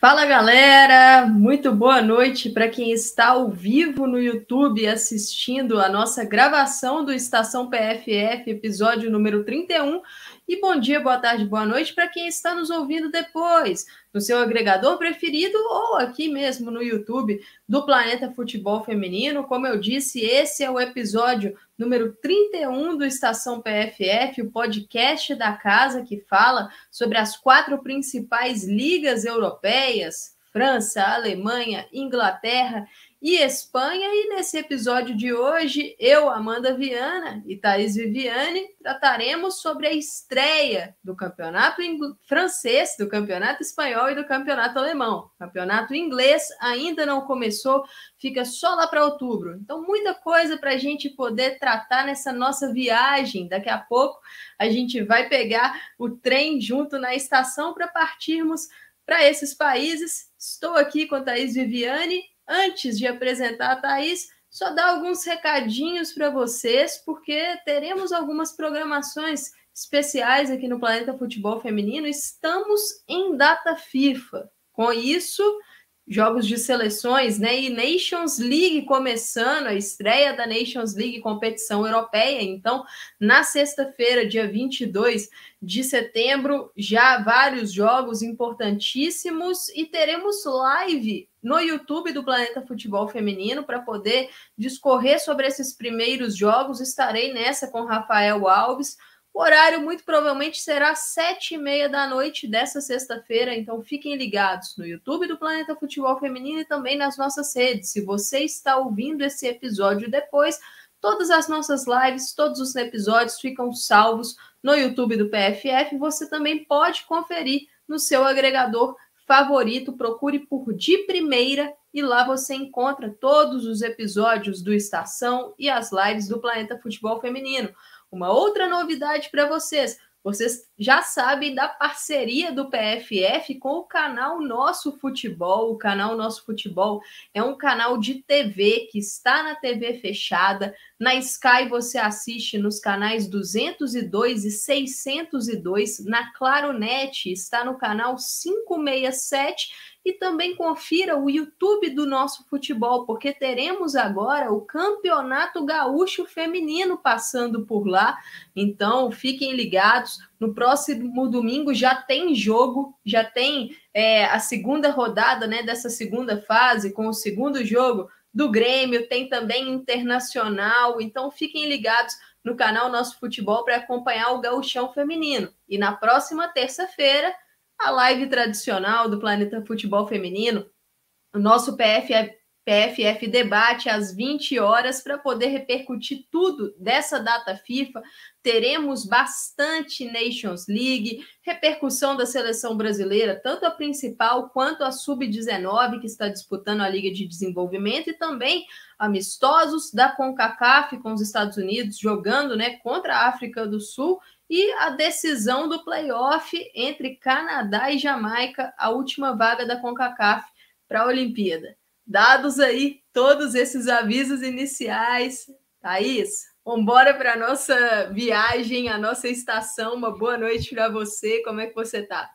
Fala galera, muito boa noite para quem está ao vivo no YouTube assistindo a nossa gravação do Estação PFF, episódio número 31. E bom dia, boa tarde, boa noite para quem está nos ouvindo depois, no seu agregador preferido ou aqui mesmo no YouTube do Planeta Futebol Feminino. Como eu disse, esse é o episódio número 31 do Estação PFF, o podcast da casa que fala sobre as quatro principais ligas europeias: França, Alemanha, Inglaterra e Espanha. E nesse episódio de hoje, eu, Amanda Viana e Thaís Viviane trataremos sobre a estreia do campeonato francês, do campeonato espanhol e do campeonato alemão. O campeonato inglês ainda não começou, fica só lá para outubro. Então, muita coisa para a gente poder tratar nessa nossa viagem. Daqui a pouco a gente vai pegar o trem junto na estação para partirmos para esses países. Estou aqui com a Thaís Viviane Antes de apresentar a Thaís, só dar alguns recadinhos para vocês, porque teremos algumas programações especiais aqui no Planeta Futebol Feminino. Estamos em data FIFA. Com isso, jogos de seleções, né? E Nations League começando, a estreia da Nations League, competição europeia. Então, na sexta-feira, dia 22 de setembro, já vários jogos importantíssimos e teremos live no YouTube do Planeta Futebol Feminino para poder discorrer sobre esses primeiros jogos. Estarei nessa com Rafael Alves o horário muito provavelmente será sete e meia da noite dessa sexta-feira, então fiquem ligados no YouTube do Planeta Futebol Feminino e também nas nossas redes. Se você está ouvindo esse episódio depois, todas as nossas lives, todos os episódios ficam salvos no YouTube do PFF. Você também pode conferir no seu agregador favorito. Procure por De Primeira e lá você encontra todos os episódios do Estação e as lives do Planeta Futebol Feminino. Uma outra novidade para vocês: vocês já sabem da parceria do PFF com o canal Nosso Futebol. O canal Nosso Futebol é um canal de TV que está na TV fechada. Na Sky você assiste nos canais 202 e 602. Na Claronet está no canal 567 e também confira o YouTube do nosso futebol, porque teremos agora o Campeonato Gaúcho Feminino passando por lá. Então, fiquem ligados. No próximo domingo já tem jogo, já tem é, a segunda rodada né, dessa segunda fase, com o segundo jogo do Grêmio, tem também internacional. Então, fiquem ligados no canal Nosso Futebol para acompanhar o Gauchão Feminino. E na próxima terça-feira a live tradicional do Planeta Futebol Feminino, o nosso PFF, PFF debate às 20 horas para poder repercutir tudo dessa data FIFA. Teremos bastante Nations League, repercussão da seleção brasileira, tanto a principal quanto a sub-19 que está disputando a Liga de Desenvolvimento e também amistosos da CONCACAF com os Estados Unidos jogando, né, contra a África do Sul e a decisão do playoff entre Canadá e Jamaica, a última vaga da CONCACAF para a Olimpíada. Dados aí todos esses avisos iniciais, Thaís, vamos embora para a nossa viagem, a nossa estação. Uma boa noite para você, como é que você está?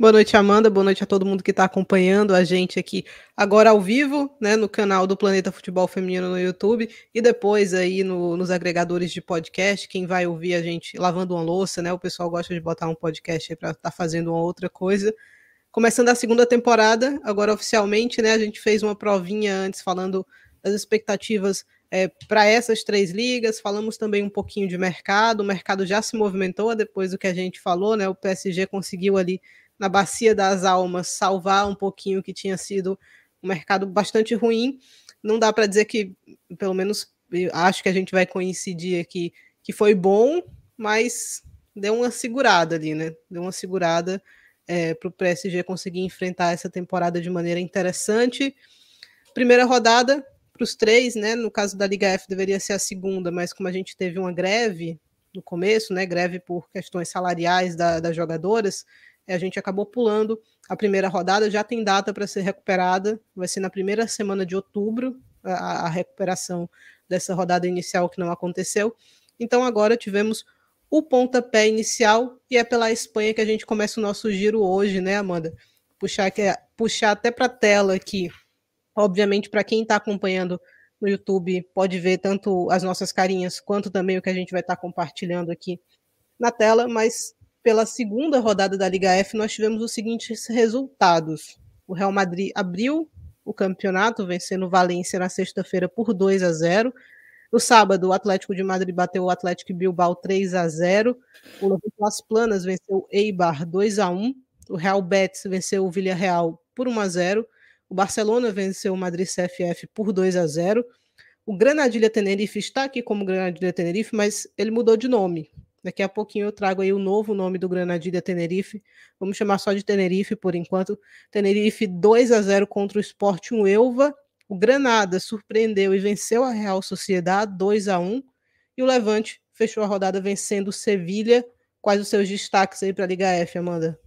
Boa noite, Amanda. Boa noite a todo mundo que está acompanhando a gente aqui agora ao vivo, né, no canal do Planeta Futebol Feminino no YouTube e depois aí no, nos agregadores de podcast. Quem vai ouvir a gente lavando uma louça, né? O pessoal gosta de botar um podcast aí para estar tá fazendo uma outra coisa. Começando a segunda temporada, agora oficialmente, né? A gente fez uma provinha antes falando das expectativas é, para essas três ligas. Falamos também um pouquinho de mercado. O mercado já se movimentou depois do que a gente falou, né? O PSG conseguiu ali na Bacia das Almas salvar um pouquinho que tinha sido um mercado bastante ruim. Não dá para dizer que, pelo menos, acho que a gente vai coincidir aqui que foi bom, mas deu uma segurada ali, né? Deu uma segurada é, para o PSG conseguir enfrentar essa temporada de maneira interessante. Primeira rodada para os três, né? No caso da Liga F deveria ser a segunda, mas como a gente teve uma greve no começo, né? Greve por questões salariais da, das jogadoras, a gente acabou pulando a primeira rodada, já tem data para ser recuperada, vai ser na primeira semana de outubro a, a, recuperação dessa rodada inicial que não aconteceu. Então agora tivemos o pontapé inicial e é pela Espanha que a gente começa o nosso giro hoje, né, Amanda? puxar, puxar até para a tela aqui. Obviamente, para quem está acompanhando no YouTube, pode ver tanto as nossas carinhas quanto também o que a gente vai estar tá compartilhando aqui na tela, mas pela segunda rodada da Liga F, nós tivemos os seguintes resultados. O Real Madrid abriu o campeonato, vencendo o Valência na sexta-feira por 2 a 0. No sábado, o Atlético de Madrid bateu o Atlético Bilbao 3 a 0. O Las Planas venceu o Eibar 2 a 1. O Real Betis venceu o Villarreal por 1 a 0. O Barcelona venceu o Madrid CFF por 2 a 0. O Granadilha Tenerife está aqui como Granadilha Tenerife, mas ele mudou de nome. Daqui a pouquinho eu trago aí o novo nome do Granadilha Tenerife. Vamos chamar só de Tenerife por enquanto. Tenerife 2 a 0 contra o Sporting Elva. O Granada surpreendeu e venceu a Real Sociedade 2 a 1 e o Levante fechou a rodada vencendo o Sevilha. Quais os seus destaques aí para a Liga F, Amanda?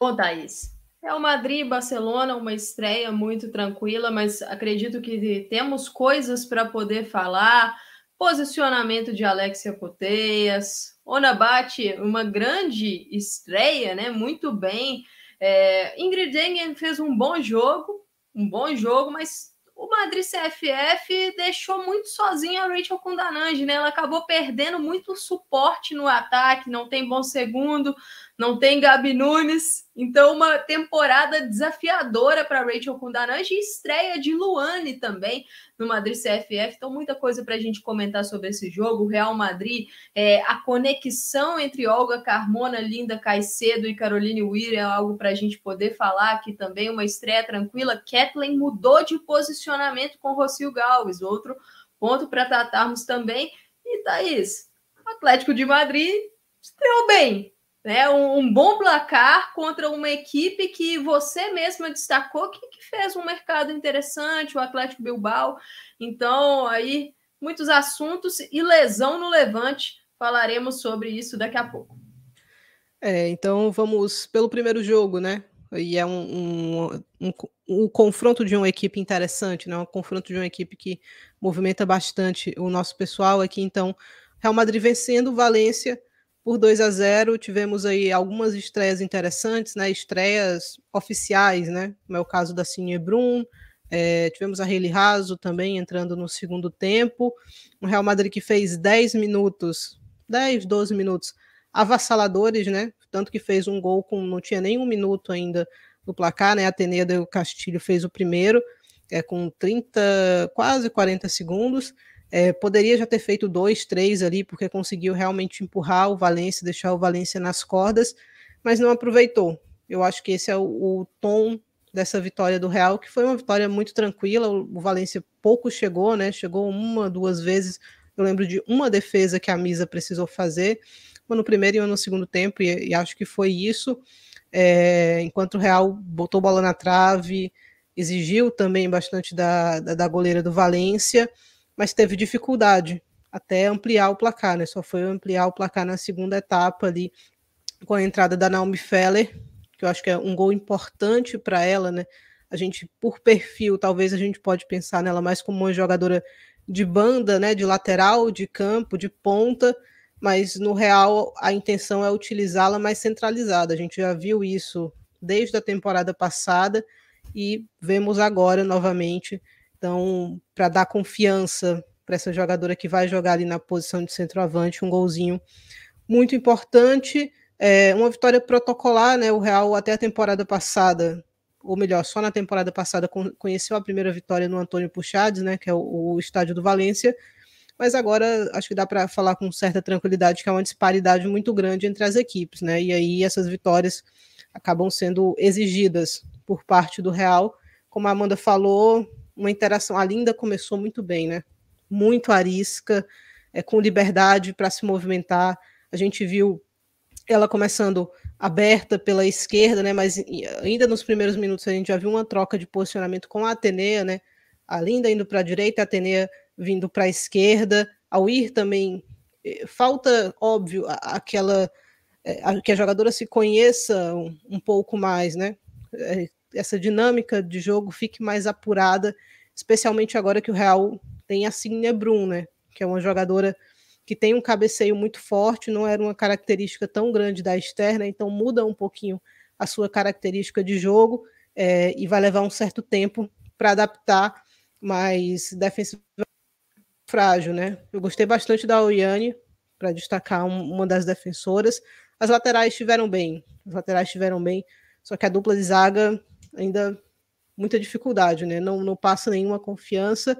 Bom, Thaís, é o Madrid Barcelona, uma estreia muito tranquila, mas acredito que temos coisas para poder falar. Posicionamento de Alexia Poteias, Onabate, uma grande estreia, né? Muito bem. É, Ingrid Engen fez um bom jogo, um bom jogo, mas o Madrid CFF deixou muito sozinha a Rachel Kundanange, né? Ela acabou perdendo muito suporte no ataque, não tem bom segundo, não tem Gabi Nunes. Então, uma temporada desafiadora para Rachel Kundanange e estreia de Luane também no Madrid CFF. Então, muita coisa para a gente comentar sobre esse jogo. O Real Madrid, é, a conexão entre Olga Carmona, Linda Caicedo e Caroline Weir é algo para a gente poder falar aqui também. Uma estreia tranquila. Kathleen mudou de posicionamento com Rocio Galves, outro ponto para tratarmos também. E Thaís, Atlético de Madrid estreou bem, né, um, um, bom placar contra uma equipe que você mesma destacou que, que, fez um mercado interessante, o Atlético Bilbao. Então, aí, muitos assuntos e lesão no Levante. Falaremos sobre isso daqui a pouco. É, então vamos pelo primeiro jogo, né? E é um, um, um, um confronto de uma equipe interessante, né? Um confronto de uma equipe que movimenta bastante o nosso pessoal aqui. Então, Real Madrid vencendo Valência por 2 a 0 tivemos aí algumas estreias interessantes, né? Estreias oficiais, né? Como é o caso da Cine Brum, é, tivemos a Hayley Raso também entrando no segundo tempo. O Real Madrid que fez 10 minutos, 10, 12 minutos avassaladores, né? Tanto que fez um gol com não tinha nem um minuto ainda no placar, né? A Atenea do Castilho fez o primeiro, é, com 30, quase 40 segundos. É, poderia já ter feito dois, três ali, porque conseguiu realmente empurrar o Valência, deixar o Valência nas cordas, mas não aproveitou. Eu acho que esse é o, o tom dessa vitória do Real, que foi uma vitória muito tranquila. O, o Valência pouco chegou, né? Chegou uma, duas vezes. Eu lembro de uma defesa que a Misa precisou fazer, uma no primeiro e uma no segundo tempo, e, e acho que foi isso. É, enquanto o Real botou bola na trave, exigiu também bastante da, da, da goleira do Valência mas teve dificuldade até ampliar o placar, né? Só foi ampliar o placar na segunda etapa ali com a entrada da Naomi Feller, que eu acho que é um gol importante para ela, né? A gente, por perfil, talvez a gente pode pensar nela mais como uma jogadora de banda, né? De lateral, de campo, de ponta, mas no real a intenção é utilizá-la mais centralizada. A gente já viu isso desde a temporada passada e vemos agora novamente então, para dar confiança para essa jogadora que vai jogar ali na posição de centroavante, um golzinho muito importante. É, uma vitória protocolar, né? O Real até a temporada passada, ou melhor, só na temporada passada conheceu a primeira vitória no Antônio Puxades, né? Que é o, o estádio do Valência. Mas agora acho que dá para falar com certa tranquilidade que há uma disparidade muito grande entre as equipes, né? E aí essas vitórias acabam sendo exigidas por parte do Real. Como a Amanda falou, uma interação. A Linda começou muito bem, né? Muito arisca, é, com liberdade para se movimentar. A gente viu ela começando aberta pela esquerda, né? Mas ainda nos primeiros minutos a gente já viu uma troca de posicionamento com a Atenea, né? A Linda indo para a direita, a Atenea vindo para a esquerda. Ao ir também eh, falta, óbvio, aquela eh, que a jogadora se conheça um, um pouco mais, né? Essa dinâmica de jogo fique mais apurada, especialmente agora que o Real tem a Signe Brun, né? Que é uma jogadora que tem um cabeceio muito forte, não era uma característica tão grande da externa, então muda um pouquinho a sua característica de jogo é, e vai levar um certo tempo para adaptar, mas defensivamente frágil, né? Eu gostei bastante da Oiane, para destacar um, uma das defensoras. As laterais estiveram bem, as laterais estiveram bem, só que a dupla de zaga ainda muita dificuldade, né? Não, não passa nenhuma confiança.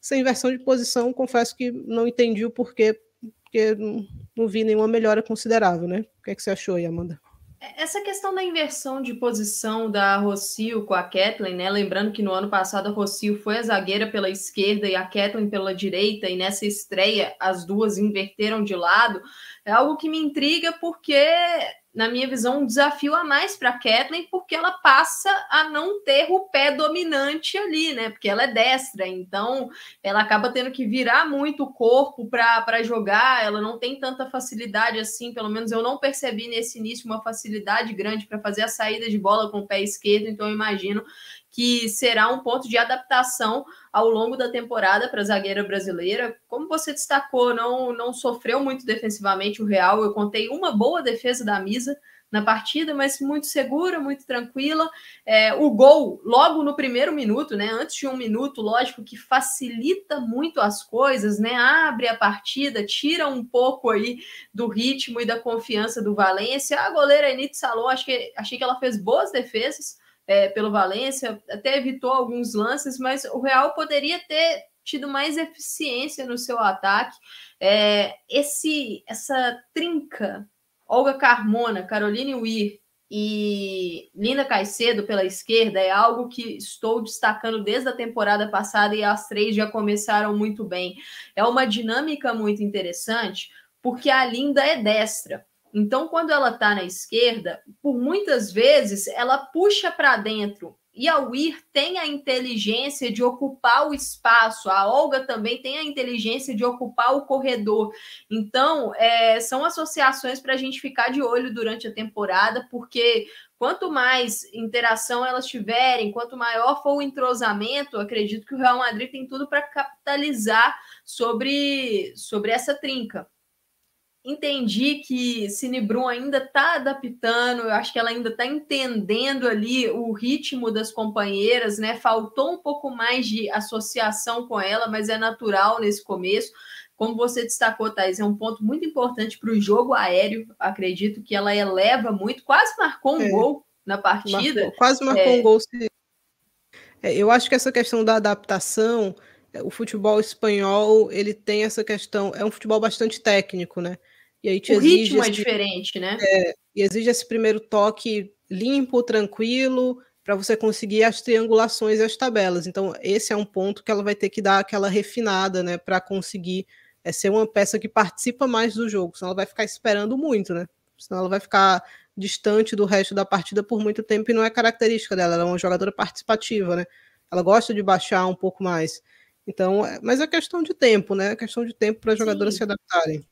Sem inversão de posição, confesso que não entendi o porquê, porque não, não vi nenhuma melhora considerável, né? O que, é que você achou aí, Amanda? Essa questão da inversão de posição da Rocio com a Kathleen, né? Lembrando que no ano passado a Rocio foi a zagueira pela esquerda e a Kathleen pela direita, e nessa estreia as duas inverteram de lado, é algo que me intriga porque na minha visão, um desafio a mais para a Kathleen, porque ela passa a não ter o pé dominante ali, né? Porque ela é destra, então ela acaba tendo que virar muito o corpo para jogar, ela não tem tanta facilidade assim, pelo menos eu não percebi nesse início uma facilidade grande para fazer a saída de bola com o pé esquerdo, então eu imagino que será um ponto de adaptação ao longo da temporada para a zagueira brasileira. Como você destacou, não, não sofreu muito defensivamente o Real. Eu contei uma boa defesa da Misa na partida, mas muito segura, muito tranquila. É, o gol, logo no primeiro minuto, né? Antes de um minuto, lógico que facilita muito as coisas, né? Abre a partida, tira um pouco aí do ritmo e da confiança do Valência. A goleira Enite Salom, acho que achei que ela fez boas defesas é, pelo Valência, até evitou alguns lances, mas o Real poderia ter tido mais eficiência no seu ataque. É, esse essa trinca, Olga Carmona, Caroline Weir e Linda Caicedo pela esquerda é algo que estou destacando desde a temporada passada e as três já começaram muito bem. É uma dinâmica muito interessante porque a Linda é destra. Então, quando ela está na esquerda, por muitas vezes ela puxa para dentro. E a Weir tem a inteligência de ocupar o espaço, a Olga também tem a inteligência de ocupar o corredor. Então, é, são associações para a gente ficar de olho durante a temporada, porque quanto mais interação elas tiverem, quanto maior for o entrosamento, acredito que o Real Madrid tem tudo para capitalizar sobre, sobre essa trinca entendi que Cinebrum ainda está adaptando, eu acho que ela ainda está entendendo ali o ritmo das companheiras, né? Faltou um pouco mais de associação com ela, mas é natural nesse começo. Como você destacou, Thais, é um ponto muito importante para o jogo aéreo. Acredito que ela eleva muito, quase marcou um é, gol na partida. Marcou, quase marcou é, um gol. É, eu acho que essa questão da adaptação, é, o futebol espanhol, ele tem essa questão, é um futebol bastante técnico, né? E aí te o exige ritmo é esse, é diferente, né? É, e exige esse primeiro toque limpo, tranquilo, para você conseguir as triangulações e as tabelas. Então, esse é um ponto que ela vai ter que dar aquela refinada, né, para conseguir é, ser uma peça que participa mais do jogo. Senão ela vai ficar esperando muito, né? Senão ela vai ficar distante do resto da partida por muito tempo e não é característica dela. Ela é uma jogadora participativa, né? Ela gosta de baixar um pouco mais. Então, é, mas é questão de tempo, né? É questão de tempo para as jogadoras se adaptarem.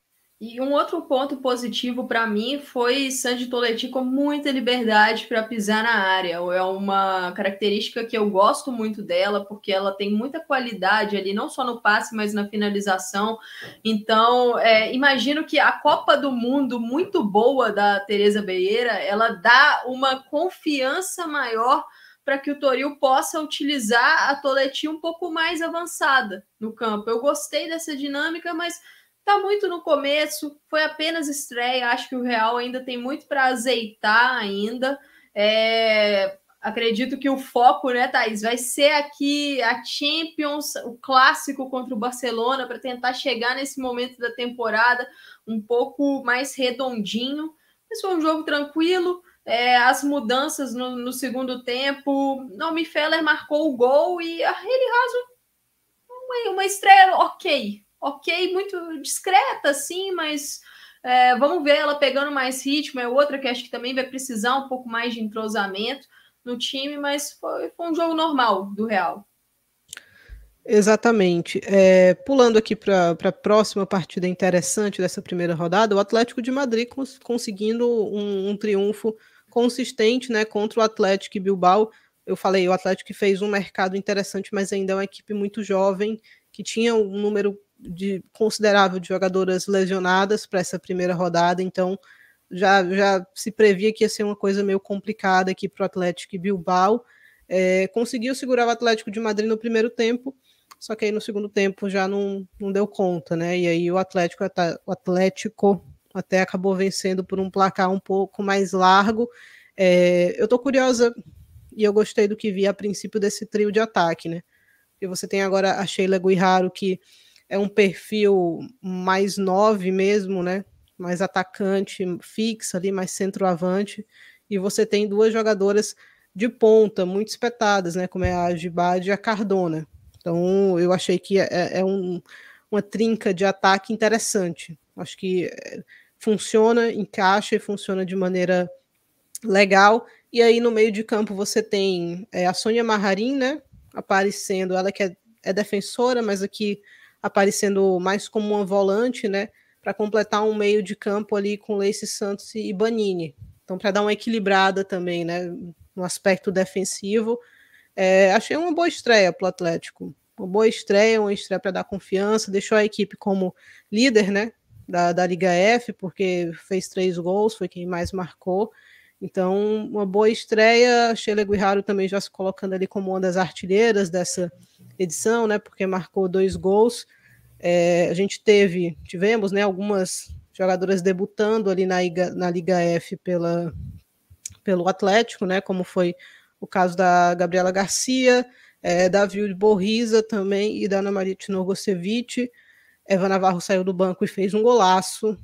E um outro ponto positivo para mim foi Sandy Toletti com muita liberdade para pisar na área. É uma característica que eu gosto muito dela, porque ela tem muita qualidade ali, não só no passe, mas na finalização. Então, é, imagino que a Copa do Mundo muito boa da Teresa Beira, ela dá uma confiança maior para que o Toril possa utilizar a Toletti um pouco mais avançada no campo. Eu gostei dessa dinâmica, mas Está muito no começo, foi apenas estreia. Acho que o Real ainda tem muito para azeitar ainda. É, acredito que o foco, né, Thaís, vai ser aqui a Champions, o clássico contra o Barcelona, para tentar chegar nesse momento da temporada um pouco mais redondinho. Mas foi um jogo tranquilo. É, as mudanças no, no, segundo tempo. Naomi Feller marcou o gol e a ele raso uma, uma estreia ok, ok, muito discreta, assim, mas é, vamos ver ela pegando mais ritmo. É outra que acho que também vai precisar um pouco mais de entrosamento no time, mas foi, foi um jogo normal do Real. Exatamente. É, pulando aqui para a próxima partida interessante dessa primeira rodada, o Atlético de Madrid cons conseguindo um, um, triunfo consistente né, contra o Atlético Bilbao. Eu falei, o Atlético fez um mercado interessante, mas ainda é uma equipe muito jovem, que tinha um número de considerável de jogadoras lesionadas para essa primeira rodada, então já, já se previa que ia ser uma coisa meio complicada aqui para o Atlético e Bilbao. É, conseguiu segurar o Atlético de Madrid no primeiro tempo, só que aí no segundo tempo já não, não deu conta, né? E aí o Atlético, o Atlético até acabou vencendo por um placar um pouco mais largo. É, eu tô curiosa e eu gostei do que vi a princípio desse trio de ataque, né? E você tem agora a Sheila Guiharo, que é um perfil mais nove mesmo, né? Mais atacante, fixa ali, mais centroavante. E você tem duas jogadoras de ponta, muito espetadas, né? Como é a Gibade e a Cardona. Então, eu achei que é, é um, uma trinca de ataque interessante. Acho que é, funciona, encaixa e funciona de maneira legal. E aí, no meio de campo, você tem é, a Sônia Marrarim, né? Aparecendo, ela que é, é defensora, mas aqui aparecendo mais como uma volante, né? Para completar um meio de campo ali com Leice Santos e Banini. Então, para dar uma equilibrada também, né? No aspecto defensivo. É, achei uma boa estreia para o Atlético. Uma boa estreia, uma estreia para dar confiança, deixou a equipe como líder né, da, da Liga F, porque fez três gols, foi quem mais marcou. Então, uma boa estreia. Sheila Guiharo também já se colocando ali como uma das artilheiras dessa edição, né? Porque marcou dois gols. É, a gente teve, tivemos, né, algumas jogadoras debutando ali na Liga, na Liga F pela, pelo Atlético, né? Como foi o caso da Gabriela Garcia, é, da Vilde Borriza também e da Ana Maria Tinorgosevic. Eva Navarro saiu do banco e fez um golaço,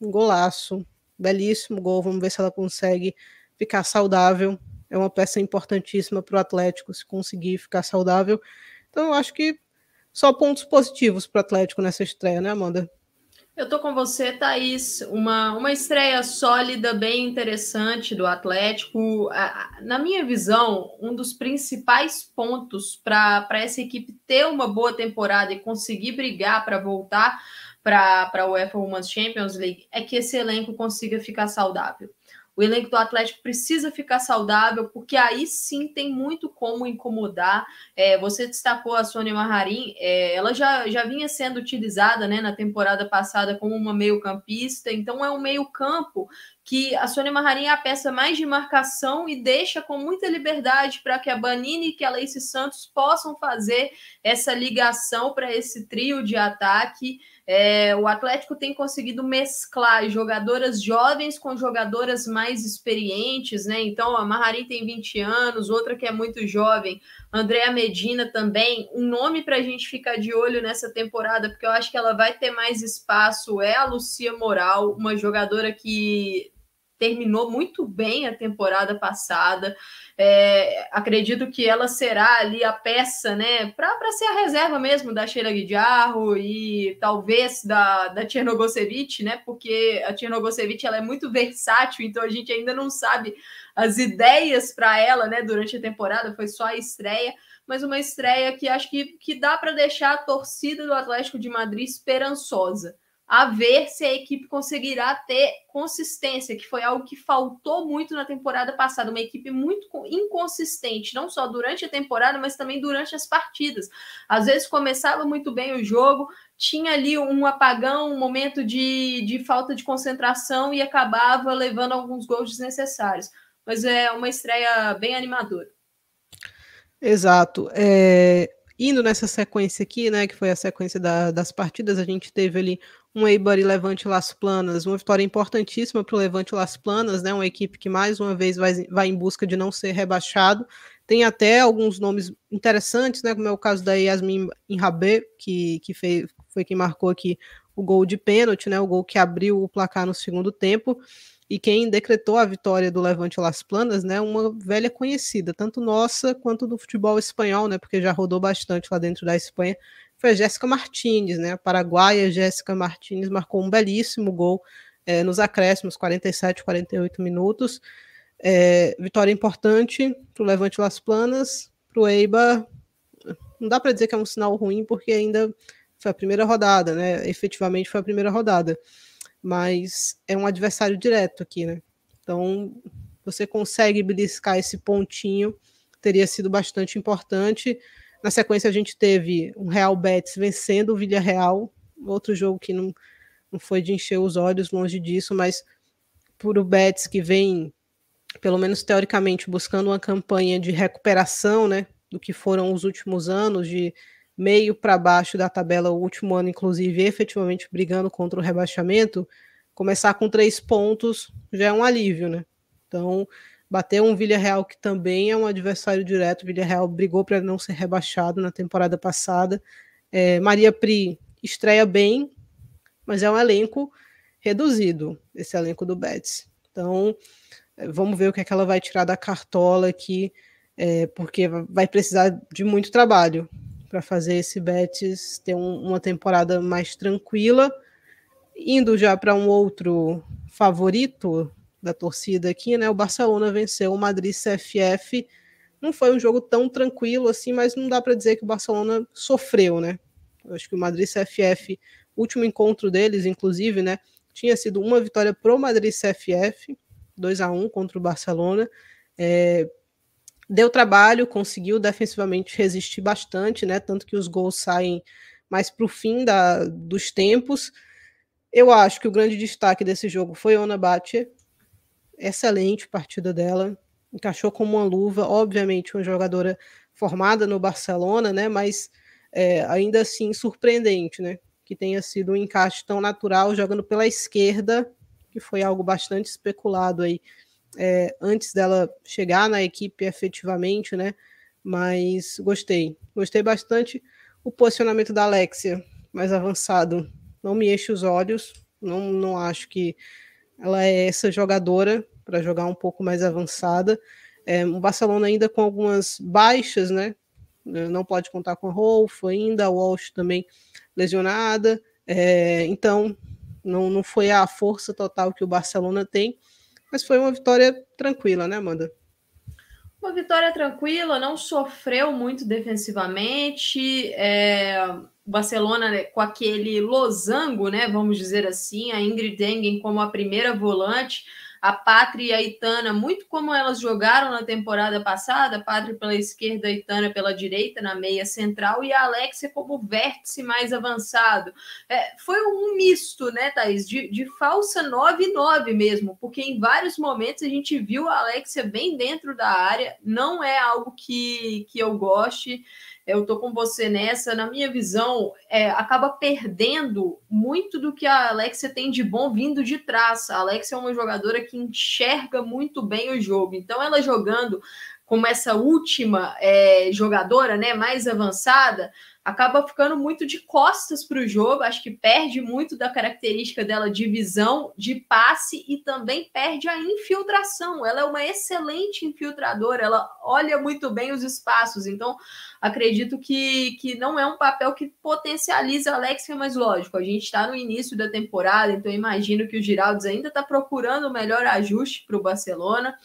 um golaço, belíssimo gol. Vamos ver se ela consegue ficar saudável. É uma peça importantíssima para o Atlético se conseguir ficar saudável. Então, eu acho que só pontos positivos para o Atlético nessa estreia, né, Amanda? Eu tô com você, Thaís. Uma, uma estreia sólida, bem interessante do Atlético. Na minha visão, um dos principais pontos para essa equipe ter uma boa temporada e conseguir brigar para voltar para a UEFA Women's Champions League é que esse elenco consiga ficar saudável. O elenco do Atlético precisa ficar saudável, porque aí sim tem muito como incomodar. É, você destacou a Sônia Marrarim, é, ela já, já vinha sendo utilizada né, na temporada passada como uma meio-campista, então é um meio-campo que a Sônia Marrarim é a peça mais de marcação e deixa com muita liberdade para que a Banini e que a Leice Santos possam fazer essa ligação para esse trio de ataque. É, o Atlético tem conseguido mesclar jogadoras jovens com jogadoras mais experientes, né? Então, a Maharin tem 20 anos, outra que é muito jovem, Andréa Medina também. Um nome para a gente ficar de olho nessa temporada, porque eu acho que ela vai ter mais espaço, é a Lucia Moral, uma jogadora que terminou muito bem a temporada passada. É, acredito que ela será ali a peça, né, para ser a reserva mesmo da Sheila Guidiarro e talvez da, da Tchernogosevic, né, porque a Tchernogosevic ela é muito versátil, então a gente ainda não sabe as ideias para ela, né, durante a temporada, foi só a estreia, mas uma estreia que acho que, que dá para deixar a torcida do Atlético de Madrid esperançosa a ver se a equipe conseguirá ter consistência, que foi algo que faltou muito na temporada passada, uma equipe muito inconsistente, não só durante a temporada, mas também durante as partidas. Às vezes começava muito bem o jogo, tinha ali um apagão, um momento de, de falta de concentração e acabava levando alguns gols desnecessários. Mas é uma estreia bem animadora. Exato. É, indo nessa sequência aqui, né, que foi a sequência da, das partidas, a gente teve ali um Eibar e Levante Las Planas, uma vitória importantíssima para o Levante Las Planas, né, uma equipe que mais uma vez vai, vai em busca de não ser rebaixado, tem até alguns nomes interessantes, né, como é o caso da Yasmin Inhabé, que, que fez, foi quem marcou aqui o gol de pênalti, né, o gol que abriu o placar no segundo tempo, e quem decretou a vitória do Levante Las Planas, né, uma velha conhecida, tanto nossa quanto do futebol espanhol, né, porque já rodou bastante lá dentro da Espanha, foi a Jéssica Martinez, né, a paraguaia Jéssica Martinez marcou um belíssimo gol é, nos acréscimos, 47, 48 minutos, é, vitória importante para o Levante Las Planas, para o Eibar, não dá para dizer que é um sinal ruim, porque ainda foi a primeira rodada, né, efetivamente foi a primeira rodada, mas é um adversário direto aqui, né? Então, você consegue beliscar esse pontinho, teria sido bastante importante. Na sequência, a gente teve um Real Betis vencendo o Villarreal, outro jogo que não, não foi de encher os olhos, longe disso, mas por o Betis que vem, pelo menos teoricamente, buscando uma campanha de recuperação, né, do que foram os últimos anos de meio para baixo da tabela, o último ano, inclusive, efetivamente brigando contra o rebaixamento, começar com três pontos já é um alívio, né? Então, bater um Villarreal que também é um adversário direto, o Villarreal brigou para não ser rebaixado na temporada passada. É, Maria Pri estreia bem, mas é um elenco reduzido, esse elenco do Betis. Então, é, vamos ver o que, é que ela vai tirar da cartola aqui, é, porque vai precisar de muito trabalho para fazer esse Betis ter um, uma temporada mais tranquila. Indo já para um outro favorito da torcida aqui, né? O Barcelona venceu o Madrid CFF. Não foi um jogo tão tranquilo assim, mas não dá para dizer que o Barcelona sofreu, né? Eu acho que o Madrid CFF, último encontro deles, inclusive, né? Tinha sido uma vitória pro Madrid CFF, 2 a 1 contra o Barcelona. É, deu trabalho, conseguiu defensivamente resistir bastante, né? Tanto que os gols saem mais para o fim da, dos tempos. Eu acho que o grande destaque desse jogo foi Ona Batche. Excelente partida dela. Encaixou como uma luva, obviamente, uma jogadora formada no Barcelona, né? Mas é, ainda assim surpreendente, né? Que tenha sido um encaixe tão natural jogando pela esquerda, que foi algo bastante especulado aí é, antes dela chegar na equipe efetivamente, né? Mas gostei, gostei bastante. O posicionamento da Alexia mais avançado não me enche os olhos, não, não acho que ela é essa jogadora para jogar um pouco mais avançada. É, o Barcelona ainda com algumas baixas, né? Não pode contar com a Rolfo ainda, a Walsh também lesionada. É, então, não, não foi a força total que o Barcelona tem mas foi uma vitória tranquila, né, Amanda? Uma vitória tranquila, não sofreu muito defensivamente. É, Barcelona né, com aquele losango, né? Vamos dizer assim, a Ingrid Engen como a primeira volante a Pátria e a Itana, muito como elas jogaram na temporada passada, Pátria pela esquerda, Itana pela direita, na meia central, e a Alexia como vértice mais avançado. É, foi um misto, né, Thaís, de, de falsa 9 e 9 mesmo, porque em vários momentos a gente viu a Alexia bem dentro da área, não é algo que, que eu goste eu tô com você nessa. Na minha visão, é, acaba perdendo muito do que a Alexia tem de bom vindo de trás. A Alexia é uma jogadora que enxerga muito bem o jogo. Então, ela jogando como essa última é, jogadora, né, mais avançada, acaba ficando muito de costas para o jogo. Acho que perde muito da característica dela de visão, de passe e também perde a infiltração. Ela é uma excelente infiltradora, ela olha muito bem os espaços. Então, acredito que, que não é um papel que potencializa a Alexia, mas lógico, a gente está no início da temporada, então imagino que o Giraldes ainda está procurando o melhor ajuste para o Barcelona.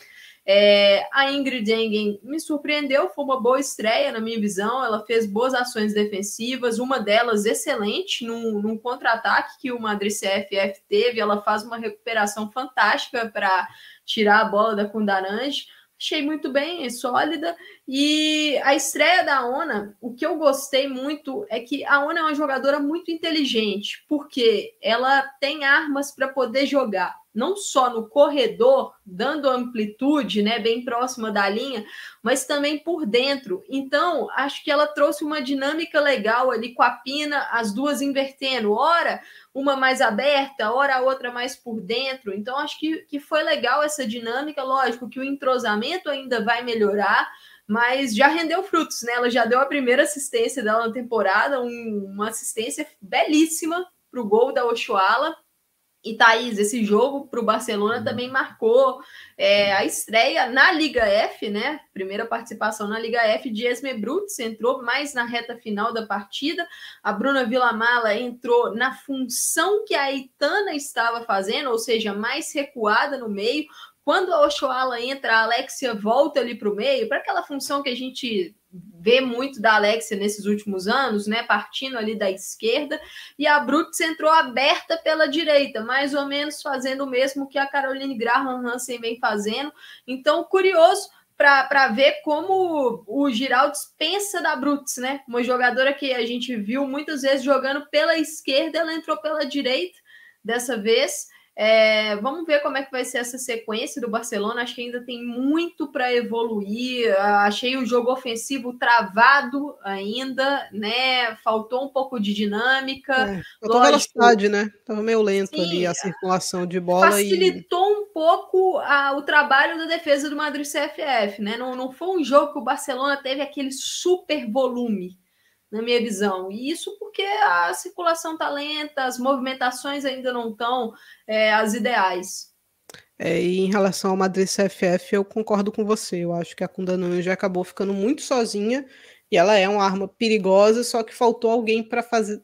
É, a Ingrid Engen me surpreendeu, foi uma boa estreia na minha visão. Ela fez boas ações defensivas, uma delas excelente num, num contra-ataque que o Madrid CFF teve. Ela faz uma recuperação fantástica para tirar a bola da Kundarange. Achei muito bem, é sólida. E a estreia da Ona, o que eu gostei muito é que a Ona é uma jogadora muito inteligente, porque ela tem armas para poder jogar não só no corredor, dando amplitude, né, bem próxima da linha, mas também por dentro. Então, acho que ela trouxe uma dinâmica legal ali com a Pina, as duas invertendo, ora uma mais aberta, ora a outra mais por dentro. Então, acho que, que foi legal essa dinâmica. Lógico que o entrosamento ainda vai melhorar, mas já rendeu frutos, né? Ela já deu a primeira assistência dela na temporada, um, uma assistência belíssima para o gol da Oshuala. E Thaís, esse jogo para o Barcelona uhum. também marcou é, a estreia na Liga F, né? Primeira participação na Liga F de Esme Brutz, entrou mais na reta final da partida. A Bruna Villamala entrou na função que a Itana estava fazendo, ou seja, mais recuada no meio. Quando a Oshoala entra, a Alexia volta ali para o meio, para aquela função que a gente vê muito da Alexia nesses últimos anos, né? Partindo ali da esquerda, e a Brooks entrou aberta pela direita, mais ou menos fazendo o mesmo que a Caroline Graham Hansen vem fazendo. Então, curioso para ver como o Giraldes pensa da Brooks, né? Uma jogadora que a gente viu muitas vezes jogando pela esquerda, ela entrou pela direita dessa vez. É, vamos ver como é que vai ser essa sequência do Barcelona. Acho que ainda tem muito para evoluir. Achei o jogo ofensivo travado ainda, né? Faltou um pouco de dinâmica. É, faltou velocidade, né? Tava meio lento sim, ali a circulação de bola. Facilitou e... um pouco a, o trabalho da defesa do Madrid CFF, né? Não, não foi um jogo que o Barcelona teve aquele super volume na minha visão. E isso porque a circulação está lenta, as movimentações ainda não estão é, as ideais. É, e em relação ao Madrid CFF, eu concordo com você. Eu acho que a Kundanã já acabou ficando muito sozinha e ela é uma arma perigosa, só que faltou alguém para fazer.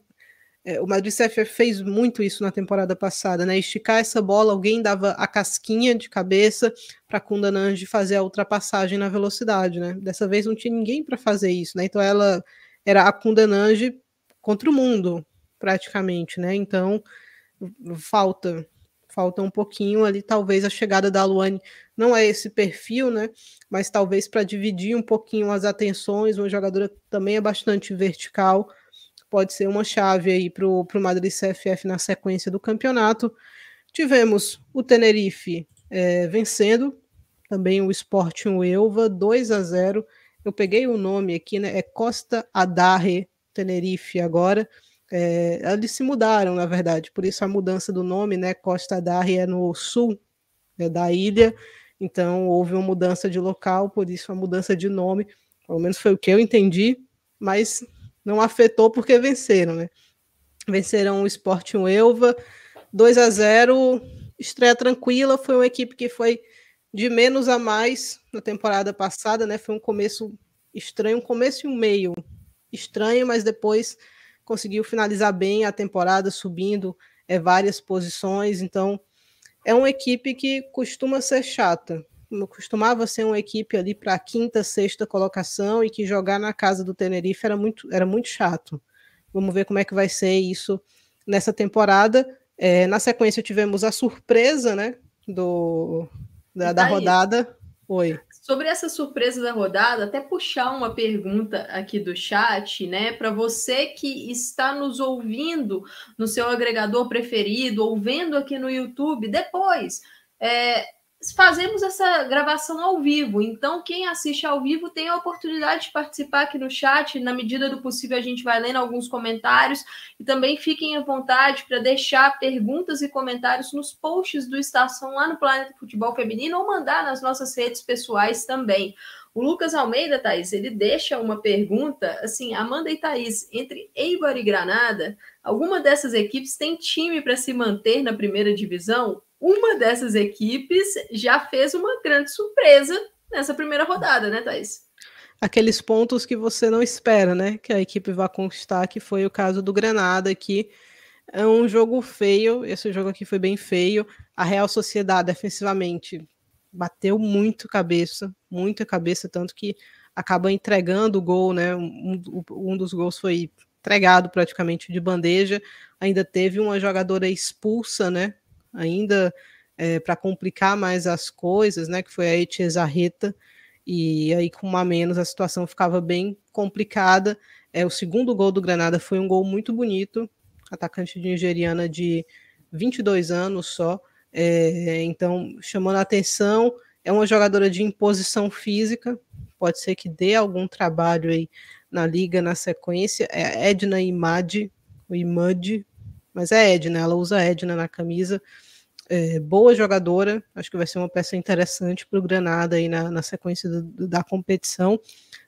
É, o Madrid CFF fez muito isso na temporada passada, né? Esticar essa bola, alguém dava a casquinha de cabeça para Kundananji fazer a ultrapassagem na velocidade, né? Dessa vez não tinha ninguém para fazer isso, né? Então ela era a Kundananji contra o mundo, praticamente, né? Então, falta falta um pouquinho ali, talvez a chegada da Luane não é esse perfil, né? Mas talvez para dividir um pouquinho as atenções, uma jogadora também é bastante vertical, pode ser uma chave aí para o Madrid CFF na sequência do campeonato. Tivemos o Tenerife é, vencendo, também o Sporting Elva, 2 a 0 eu peguei o nome aqui, né? É Costa Adarre Tenerife agora. É, eles se mudaram, na verdade, por isso a mudança do nome, né? Costa Adarre é no sul né, da ilha, então houve uma mudança de local, por isso a mudança de nome, pelo menos foi o que eu entendi, mas não afetou porque venceram, né? Venceram o Sporting Elva 2 a 0, estreia tranquila, foi uma equipe que foi de menos a mais na temporada passada, né? Foi um começo estranho, um começo e um meio estranho, mas depois conseguiu finalizar bem a temporada, subindo é, várias posições. Então, é uma equipe que costuma ser chata. Costumava ser uma equipe ali para quinta, sexta colocação e que jogar na casa do Tenerife era muito, era muito chato. Vamos ver como é que vai ser isso nessa temporada. É, na sequência tivemos a surpresa, né, do, da, da rodada. Oi. Sobre essa surpresa da rodada, até puxar uma pergunta aqui do chat, né? Para você que está nos ouvindo no seu agregador preferido, ou vendo aqui no YouTube, depois. É, fazemos essa gravação ao vivo. Então, quem assiste ao vivo tem a oportunidade de participar aqui no chat. Na medida do possível, a gente vai lendo alguns comentários. E também fiquem à vontade para deixar perguntas e comentários nos posts do Estação lá no Planeta Futebol Feminino ou mandar nas nossas redes pessoais também. O Lucas Almeida, Thaís, ele deixa uma pergunta assim: Amanda e Thaís, entre Eibar e Granada, alguma dessas equipes tem time para se manter na primeira divisão? Uma dessas equipes já fez uma grande surpresa nessa primeira rodada, né, Thais? Aqueles pontos que você não espera, né, que a equipe vai conquistar, que foi o caso do Granada, que é um jogo feio, esse jogo aqui foi bem feio. A Real Sociedade defensivamente bateu muito cabeça, muita cabeça, tanto que acaba entregando o gol, né? Um, um dos gols foi entregado praticamente de bandeja. Ainda teve uma jogadora expulsa, né? Ainda é, para complicar mais as coisas, né? Que foi a Etiezarreta, e aí com uma menos a situação ficava bem complicada. É, o segundo gol do Granada foi um gol muito bonito, atacante nigeriana de 22 anos só, é, então chamando a atenção, é uma jogadora de imposição física, pode ser que dê algum trabalho aí na liga na sequência, é Edna Imad, o Imad, mas é Edna, ela usa Edna na camisa, é, boa jogadora, acho que vai ser uma peça interessante para o Granada aí na, na sequência do, da competição.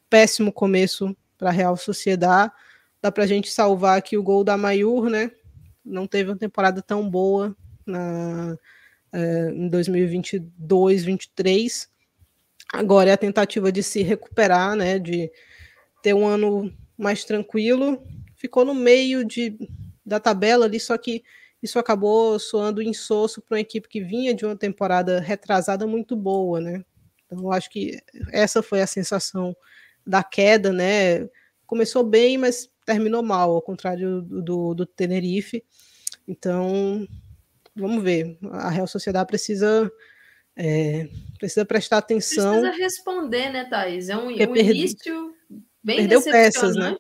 Péssimo começo para a Real Sociedade. Dá para a gente salvar aqui o gol da Maiur, né? Não teve uma temporada tão boa na, é, em 2022, 2023. Agora é a tentativa de se recuperar, né? De ter um ano mais tranquilo. Ficou no meio de, da tabela ali, só que isso acabou soando insosso para uma equipe que vinha de uma temporada retrasada muito boa, né? Então, eu acho que essa foi a sensação da queda, né? Começou bem, mas terminou mal, ao contrário do, do, do Tenerife. Então, vamos ver. A Real Sociedade precisa é, precisa prestar atenção. Precisa responder, né, Thaís? É um, um início bem perdeu peças, né?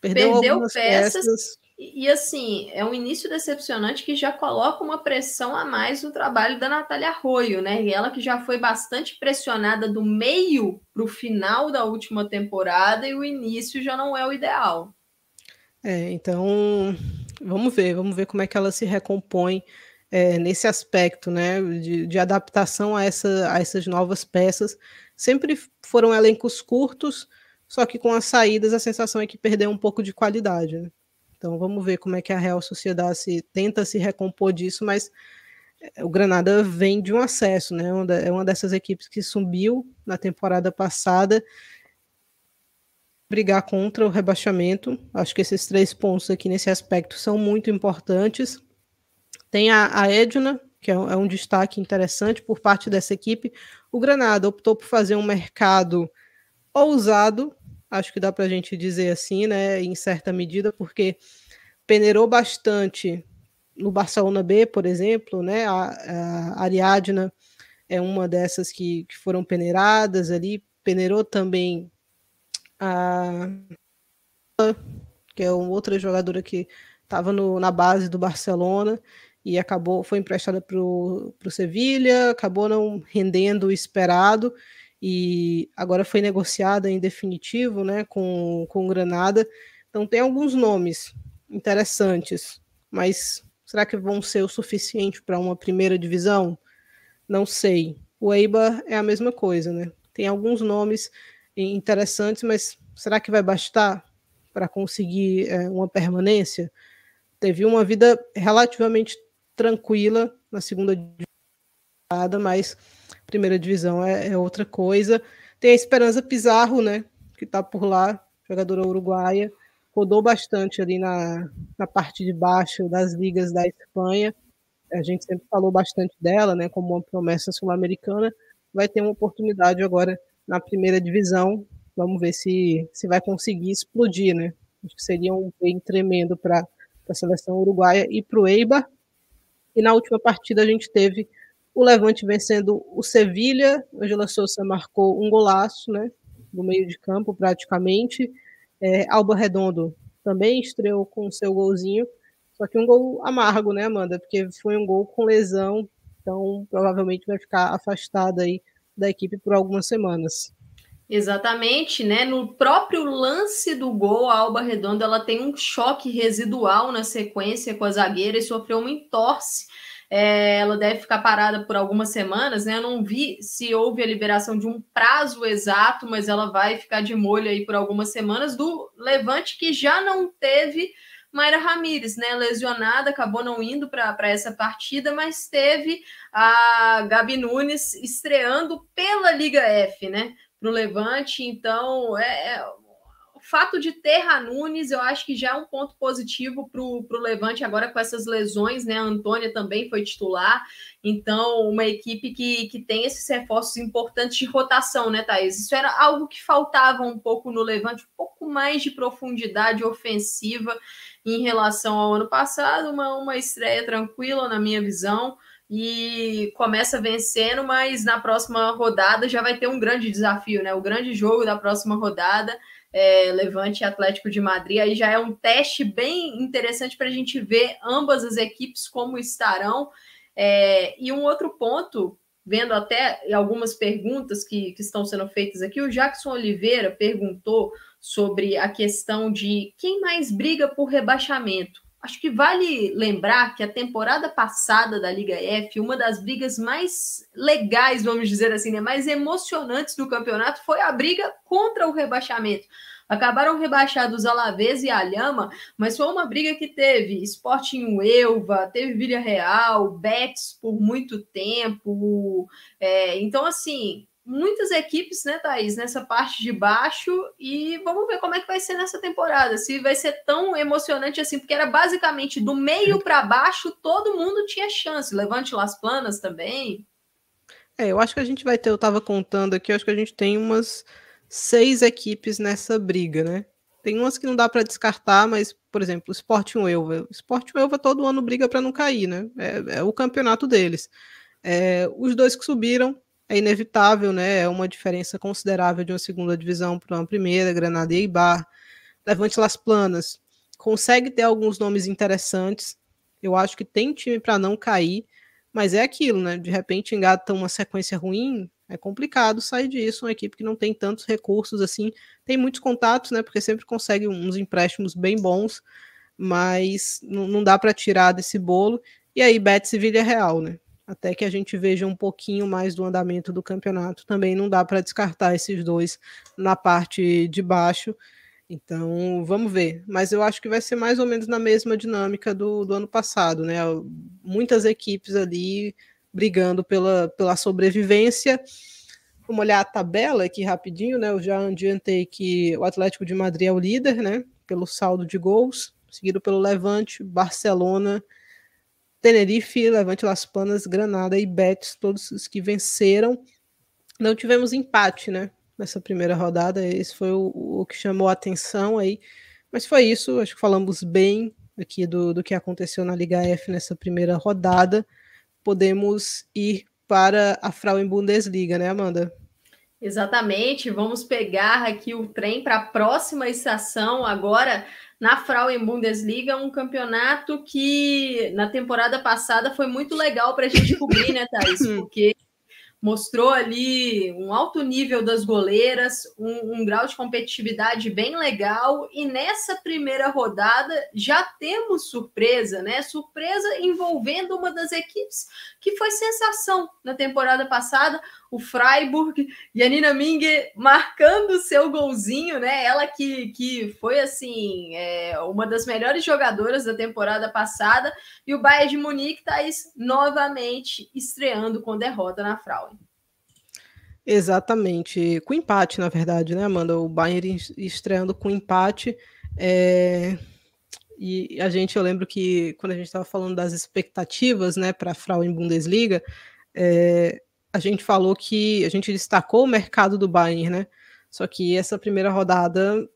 Perdeu, perdeu peças, peças E, assim, é um início decepcionante que já coloca uma pressão a mais no trabalho da Natália Arroio, né? E ela que já foi bastante pressionada do meio para o final da última temporada e o início já não é o ideal. É, então vamos ver, vamos ver como é que ela se recompõe é, nesse aspecto, né, de, de, adaptação a, essa, a essas novas peças. Sempre foram elencos curtos, só que com as saídas a sensação é que perdeu um pouco de qualidade. Né? Então vamos ver como é que a Real Sociedade se, tenta se recompor disso, mas é, o Granada vem de um acesso, né? É uma dessas equipes que subiu na temporada passada. Brigar contra o rebaixamento. Acho que esses três pontos aqui nesse aspecto são muito importantes. Tem a, a Edna, que é um, é um destaque interessante por parte dessa equipe. O Granada optou por fazer um mercado ousado, acho que dá para a gente dizer assim, né, em certa medida, porque peneirou bastante no Barcelona B, por exemplo, né, a, a Ariadna é uma dessas que, que foram peneiradas ali, peneirou também a que é outra jogadora que estava na base do Barcelona e acabou foi emprestada para o Sevilha, acabou não rendendo o esperado e agora foi negociada em definitivo né, com, com Granada. Então tem alguns nomes interessantes, mas será que vão ser o suficiente para uma primeira divisão? Não sei. O Eibar é a mesma coisa, né? Tem alguns nomes interessantes, mas será que vai bastar para conseguir é, uma permanência? Teve uma vida relativamente tranquila na segunda divisão, mas primeira divisão é, é outra coisa. Tem a Esperança Pizarro, né, que está por lá, jogadora uruguaia, rodou bastante ali na, na parte de baixo das ligas da Espanha. A gente sempre falou bastante dela, né, como uma promessa sul-americana. Vai ter uma oportunidade agora na primeira divisão. Vamos ver se, se vai conseguir explodir, né? Acho que seria um bem tremendo para a seleção uruguaia e para o Eibar. E na última partida a gente teve o Levante vencendo o Sevilha, Angela Souza marcou um golaço, né, no meio de campo praticamente. É, Alba Redondo também estreou com seu golzinho, só que um gol amargo, né, Amanda? Porque foi um gol com lesão, então provavelmente vai ficar afastada aí da equipe por algumas semanas. Exatamente, né? No próprio lance do gol, a Alba Redondo ela tem um choque residual na sequência com a zagueira e sofreu uma entorse é, ela deve ficar parada por algumas semanas, né? Eu não vi se houve a liberação de um prazo exato, mas ela vai ficar de molho aí por algumas semanas do Levante, que já não teve Mayra Ramires, né? Lesionada, acabou não indo para essa partida, mas teve a Gabi Nunes estreando pela Liga F, né? Para o Levante, então é, é fato de ter a Nunes, eu acho que já é um ponto positivo para o Levante agora com essas lesões, né? A Antônia também foi titular, então uma equipe que, que tem esses reforços importantes de rotação, né, Thaís? Isso era algo que faltava um pouco no Levante, um pouco mais de profundidade ofensiva em relação ao ano passado, uma, uma estreia tranquila na minha visão e começa vencendo, mas na próxima rodada já vai ter um grande desafio, né? O grande jogo da próxima rodada é, Levante e Atlético de Madrid. Aí já é um teste bem interessante para a gente ver ambas as equipes como estarão. É, e um outro ponto, vendo até algumas perguntas que, que estão sendo feitas aqui, o Jackson Oliveira perguntou sobre a questão de quem mais briga por rebaixamento. Acho que vale lembrar que a temporada passada da Liga F, uma das brigas mais legais, vamos dizer assim, né, mais emocionantes do campeonato foi a briga contra o rebaixamento. Acabaram rebaixados Alavés e Alhama, mas foi uma briga que teve Sporting Uelva, teve Vila Real, Betis por muito tempo. É, então, assim, muitas equipes, né, Thaís, nessa parte de baixo e vamos ver como é que vai ser nessa temporada, se vai ser tão emocionante assim, porque era basicamente do meio para baixo todo mundo tinha chance, Levante Las Planas também. É, eu acho que a gente vai ter, eu estava contando aqui, eu acho que a gente tem umas seis equipes nessa briga, né? Tem umas que não dá para descartar, mas, por exemplo, o Sporting Uelva. O Sporting Uelva todo ano briga para não cair, né? É, é o campeonato deles. É, os dois que subiram é inevitável, né? É uma diferença considerável de uma segunda divisão para uma primeira, Granada e Eibar. Levante Las Planas consegue ter alguns nomes interessantes. Eu acho que tem time para não cair, mas é aquilo, né? De repente engata uma sequência ruim, é complicado sair disso. Uma equipe que não tem tantos recursos assim, tem muitos contatos, né? Porque sempre consegue uns empréstimos bem bons, mas não, dá para tirar desse bolo. E aí, Betis e Villarreal, né? Até que a gente veja um pouquinho mais do andamento do campeonato, também não dá para descartar esses dois na parte de baixo. Então, vamos ver. Mas eu acho que vai ser mais ou menos na mesma dinâmica do, do ano passado, né? Muitas equipes ali brigando pela, pela sobrevivência. Vamos olhar a tabela aqui rapidinho, né? Eu já adiantei que o Atlético de Madrid é o líder, né? Pelo saldo de gols, seguido pelo Levante, Barcelona, Tenerife, Levante Las Panas, Granada e Betis, todos os que venceram. Não tivemos empate, né? nessa primeira rodada. Esse foi o, o, que chamou a atenção aí. Mas foi isso, acho que falamos bem aqui do, do que aconteceu na Liga F nessa primeira rodada. Podemos ir para a Frauen Bundesliga, né, Amanda? Exatamente, vamos pegar aqui o trem para a próxima estação agora na Frauen Bundesliga, um campeonato que na temporada passada foi muito legal para a gente cobrir, né, Thaís? Porque mostrou ali um alto nível das goleiras, um, um, grau de competitividade bem legal. E nessa primeira rodada já temos surpresa, né? Surpresa envolvendo uma das equipes que foi sensação na temporada passada, o Freiburg, e a Nina Mingue marcando seu golzinho, né? Ela que, que foi assim é, uma das melhores jogadoras da temporada passada, e o Bayern de Munique está novamente estreando com derrota na Frauen. Exatamente, com empate, na verdade, né, Amanda? O Bayern estreando com empate. É... E a gente, eu lembro que quando a gente estava falando das expectativas, né, para a Frauen Bundesliga, é a gente falou que a gente destacou o mercado do Bayern, né? Só que essa primeira rodada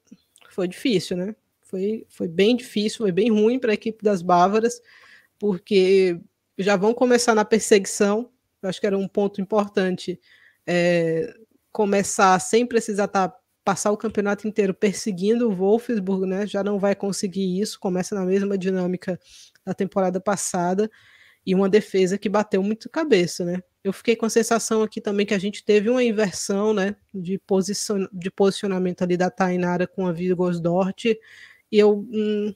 foi difícil, né? Foi, foi bem difícil, foi bem ruim para a equipe das Bávaras, porque já vão começar na perseguição. Eu acho que era um ponto importante é, começar sem precisar tá, passar o campeonato inteiro perseguindo o Wolfsburg, né? Já não vai conseguir isso. Começa na mesma dinâmica da temporada passada e uma defesa que bateu muito cabeça, né? Eu fiquei com a sensação aqui também que a gente teve uma inversão, né, de, posicion, de posicionamento ali da Tainara com a Vigosdort, e eu hum,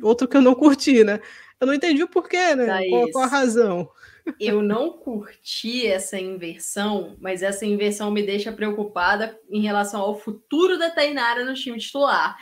outro que eu não curti, né? Eu não entendi o porquê, né? Qual, qual a razão? Eu não curti essa inversão, mas essa inversão me deixa preocupada em relação ao futuro da Tainara no time titular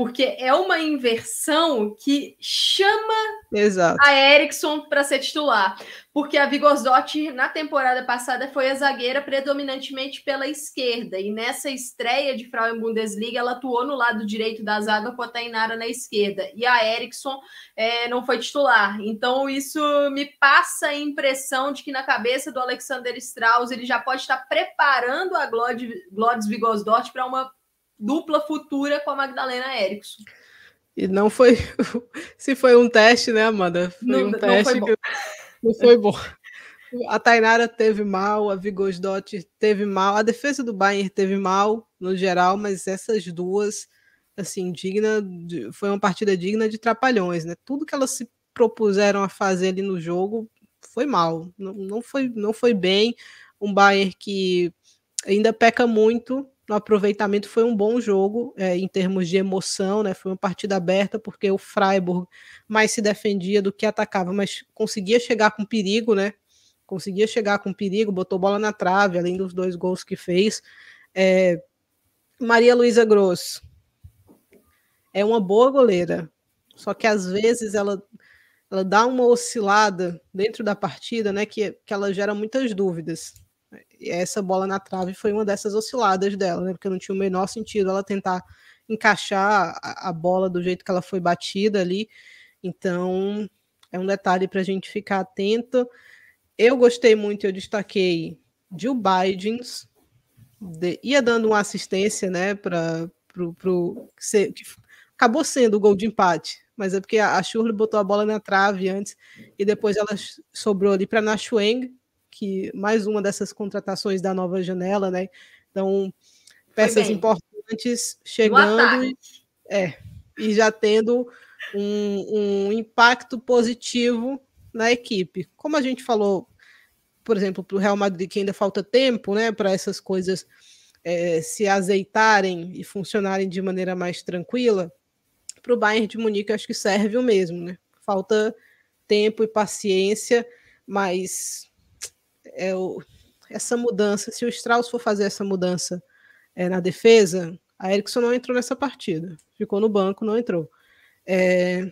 porque é uma inversão que chama Exato. a Erickson para ser titular. Porque a Vigosdotti, na temporada passada, foi a zagueira predominantemente pela esquerda. E nessa estreia de Frauen Bundesliga, ela atuou no lado direito da zaga com a Tainara na esquerda. E a Erickson é, não foi titular. Então, isso me passa a impressão de que na cabeça do Alexander Strauss, ele já pode estar preparando a Glodes Vigosdotti para uma dupla futura com a Magdalena Erickson. E não foi. Se foi um teste, né, Amanda? Foi não, um teste não foi, que não foi bom. A Tainara teve mal, a Vigosdot teve mal, a defesa do Bayern teve mal no geral, mas essas duas, assim, digna, de, foi uma partida digna de trapalhões, né? Tudo que elas se propuseram a fazer ali no jogo foi mal, não, não, foi, não foi bem. Um Bayern que ainda peca muito no aproveitamento foi um bom jogo é, em termos de emoção, né? Foi uma partida aberta porque o Freiburg mais se defendia do que atacava, mas conseguia chegar com perigo, né? Conseguia chegar com perigo, botou bola na trave, além dos dois gols que fez. É, Maria Luísa Gross é uma boa goleira, só que às vezes ela ela dá uma oscilada dentro da partida, né? Que, que ela gera muitas dúvidas essa bola na trave foi uma dessas osciladas dela, né? Porque não tinha o menor sentido ela tentar encaixar a, bola do jeito que ela foi batida ali. Então, é um detalhe para a gente ficar atento. Eu gostei muito, eu destaquei Jill Bidens, de, ia dando uma assistência, né, para pro, que, que acabou sendo o gol de empate, mas é porque a, a botou a bola na trave antes e depois ela sobrou ali para Nashueng, que mais uma dessas contratações da nova janela, né? Então, peças importantes chegando e, é, e já tendo um, um impacto positivo na equipe. Como a gente falou, por exemplo, para o Real Madrid, que ainda falta tempo né, para essas coisas é, se azeitarem e funcionarem de maneira mais tranquila, para o Bayern de Munique acho que serve o mesmo. Né? Falta tempo e paciência, mas é o, essa mudança, se o Strauss for fazer essa mudança é, na defesa, a Erickson não entrou nessa partida, ficou no banco, não entrou. É,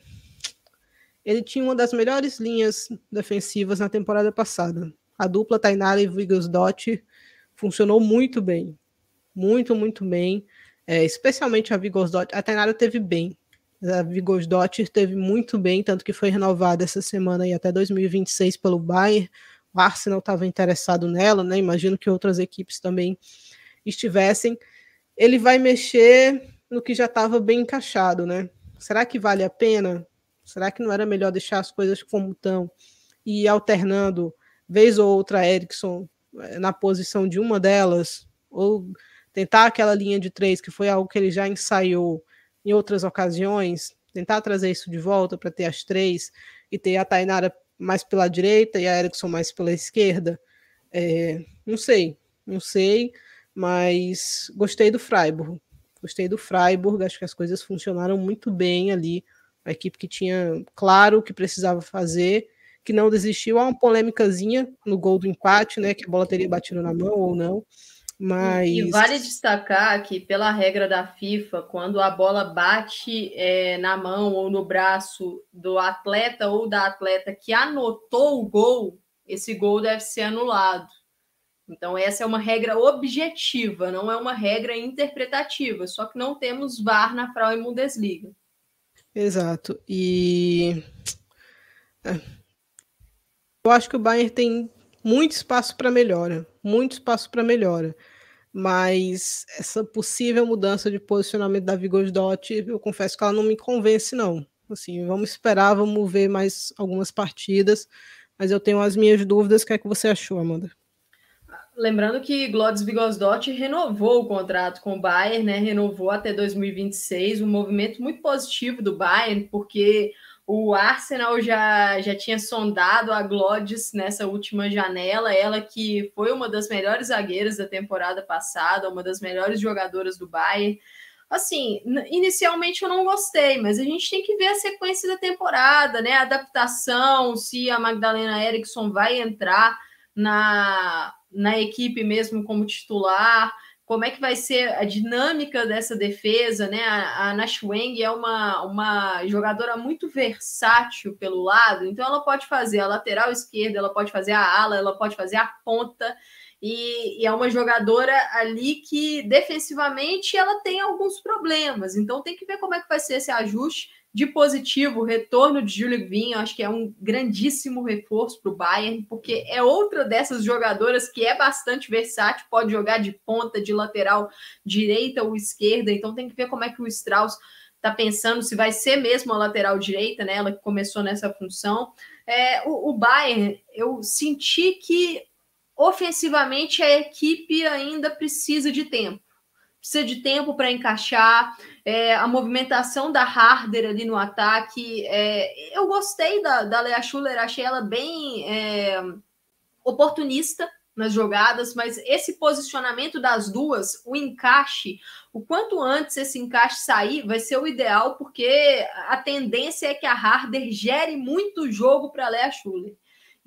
ele tinha uma das melhores linhas defensivas na temporada passada. A dupla Tainara e Vigosdott funcionou muito bem. Muito, muito bem. É, especialmente a Vigosdott. A Tainara teve bem. A Vigosdott teve muito bem, tanto que foi renovada essa semana e até 2026 pelo Bayern. O Arsenal estava interessado nela, né? Imagino que outras equipes também estivessem. Ele vai mexer no que já estava bem encaixado, né? Será que vale a pena? Será que não era melhor deixar as coisas como estão e ir alternando, vez ou outra, Erickson eh, na posição de uma delas? Ou tentar aquela linha de três, que foi algo que ele já ensaiou em outras ocasiões, tentar trazer isso de volta para ter as três e ter a Tainara mais pela direita e a Erickson mais pela esquerda? É, não sei, não sei, mas gostei do Freiburg. Gostei do Freiburg, acho que as coisas funcionaram muito bem ali uma equipe que tinha claro o que precisava fazer, que não desistiu. Há uma polêmicazinha no gol do empate, né? Que a bola teria batido na mão ou não. Mas... E vale destacar que, pela regra da FIFA, quando a bola bate é, na mão ou no braço do atleta ou da atleta que anotou o gol, esse gol deve ser anulado. Então, essa é uma regra objetiva, não é uma regra interpretativa, só que não temos VAR na Frauen Bundesliga. Exato. E é. eu acho que o Bayern tem muito espaço para melhora, muito espaço para melhora. Mas essa possível mudança de posicionamento da Vigosdot, eu confesso que ela não me convence, não. Assim, vamos esperar, vamos ver mais algumas partidas, mas eu tenho as minhas dúvidas. O que é que você achou, Amanda? Lembrando que Glodis Vigosdott renovou o contrato com o Bayern, né? Renovou até 2026, um movimento muito positivo do Bayern, porque o Arsenal já, já tinha sondado a Glodis nessa última janela, ela que foi uma das melhores zagueiras da temporada passada, uma das melhores jogadoras do Bayern. Assim, inicialmente eu não gostei, mas a gente tem que ver a sequência da temporada, né? A adaptação, se a Magdalena Eriksson vai entrar na na equipe mesmo como titular, como é que vai ser a dinâmica dessa defesa, né? A, a Nash Weng é uma, uma jogadora muito versátil pelo lado, então ela pode fazer a lateral esquerda, ela pode fazer a ala, ela pode fazer a ponta, e, e, é uma jogadora ali que defensivamente ela tem alguns problemas, então tem que ver como é que vai ser esse ajuste de positivo, o retorno de Júlio Vinho, acho que é um grandíssimo reforço para o Bayern, porque é outra dessas jogadoras que é bastante versátil, pode jogar de ponta, de lateral direita ou esquerda, então tem que ver como é que o Strauss está pensando se vai ser mesmo a lateral direita, né? Ela que começou nessa função. É, o, o Bayern, eu senti que ofensivamente a equipe ainda precisa de tempo precisa de tempo para encaixar, é, a movimentação da Harder ali no ataque. É, eu gostei da, da Lea Schuller, achei ela bem é, oportunista nas jogadas, mas esse posicionamento das duas, o encaixe, o quanto antes esse encaixe sair, vai ser o ideal, porque a tendência é que a Harder gere muito jogo para a Lea Schuller.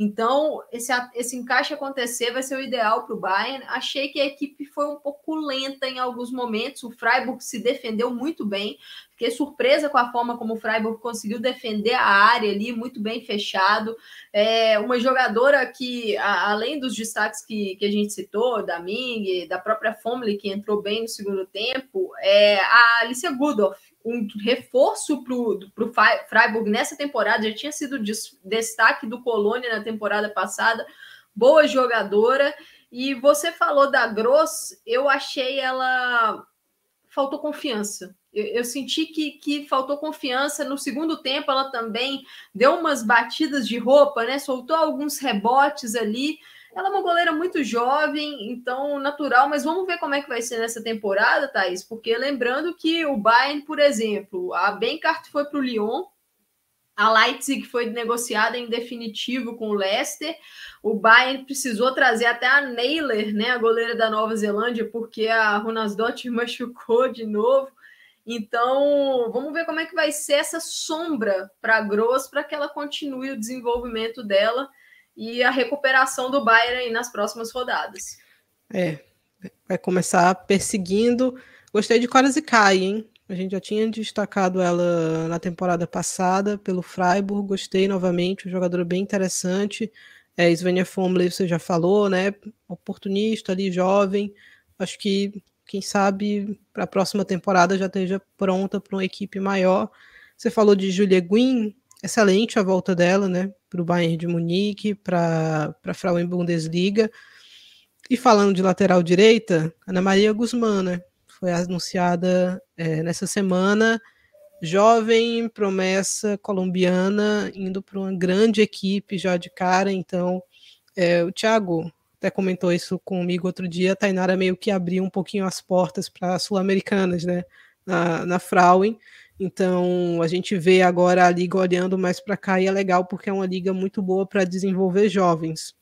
Então, esse, esse encaixe acontecer vai ser o ideal para o Bayern. Achei que a equipe foi um pouco lenta em alguns momentos. O Freiburg se defendeu muito bem. Fiquei surpresa com a forma como o Freiburg conseguiu defender a área ali, muito bem fechado. É uma jogadora que, a, além dos destaques que, que a gente citou, da Ming, da própria Fomley, que entrou bem no segundo tempo, é a Alicia Gudorf um reforço para o Freiburg nessa temporada, já tinha sido destaque do Colônia na temporada passada, boa jogadora. E você falou da Gross, eu achei ela. faltou confiança. Eu, eu senti que, que faltou confiança. No segundo tempo, ela também deu umas batidas de roupa, né? Soltou alguns rebotes ali. Ela é uma goleira muito jovem, então natural, mas vamos ver como é que vai ser nessa temporada, Thaís, porque lembrando que o Bayern, por exemplo, a Benkart foi para o Lyon, a Leipzig foi negociada em definitivo com o Leicester. O Bayern precisou trazer até a Naylor, né, a goleira da Nova Zelândia, porque a Runasdott machucou de novo. Então, vamos ver como é que vai ser essa sombra para a Gross para que ela continue o desenvolvimento dela e a recuperação do Bayern nas próximas rodadas. É, vai começar perseguindo. Gostei de Kai, hein? A gente já tinha destacado ela na temporada passada pelo Freiburg, gostei novamente, um jogador bem interessante. É, Svenja Fomley, você já falou, né? Oportunista ali, jovem. Acho que, quem sabe, para a próxima temporada já esteja pronta para uma equipe maior. Você falou de Julia Guin, excelente a volta dela, né? Para o Bayern de Munique, para a Frauen Bundesliga. E falando de lateral direita, Ana Maria Guzmán, né? foi anunciada é, nessa semana. Jovem promessa colombiana indo para uma grande equipe já de cara. Então, é, o Thiago até comentou isso comigo outro dia. A Tainara meio que abriu um pouquinho as portas para sul-americanas, né? Na, na Frauen. Então, a gente vê agora a liga olhando mais para cá e é legal porque é uma liga muito boa para desenvolver jovens.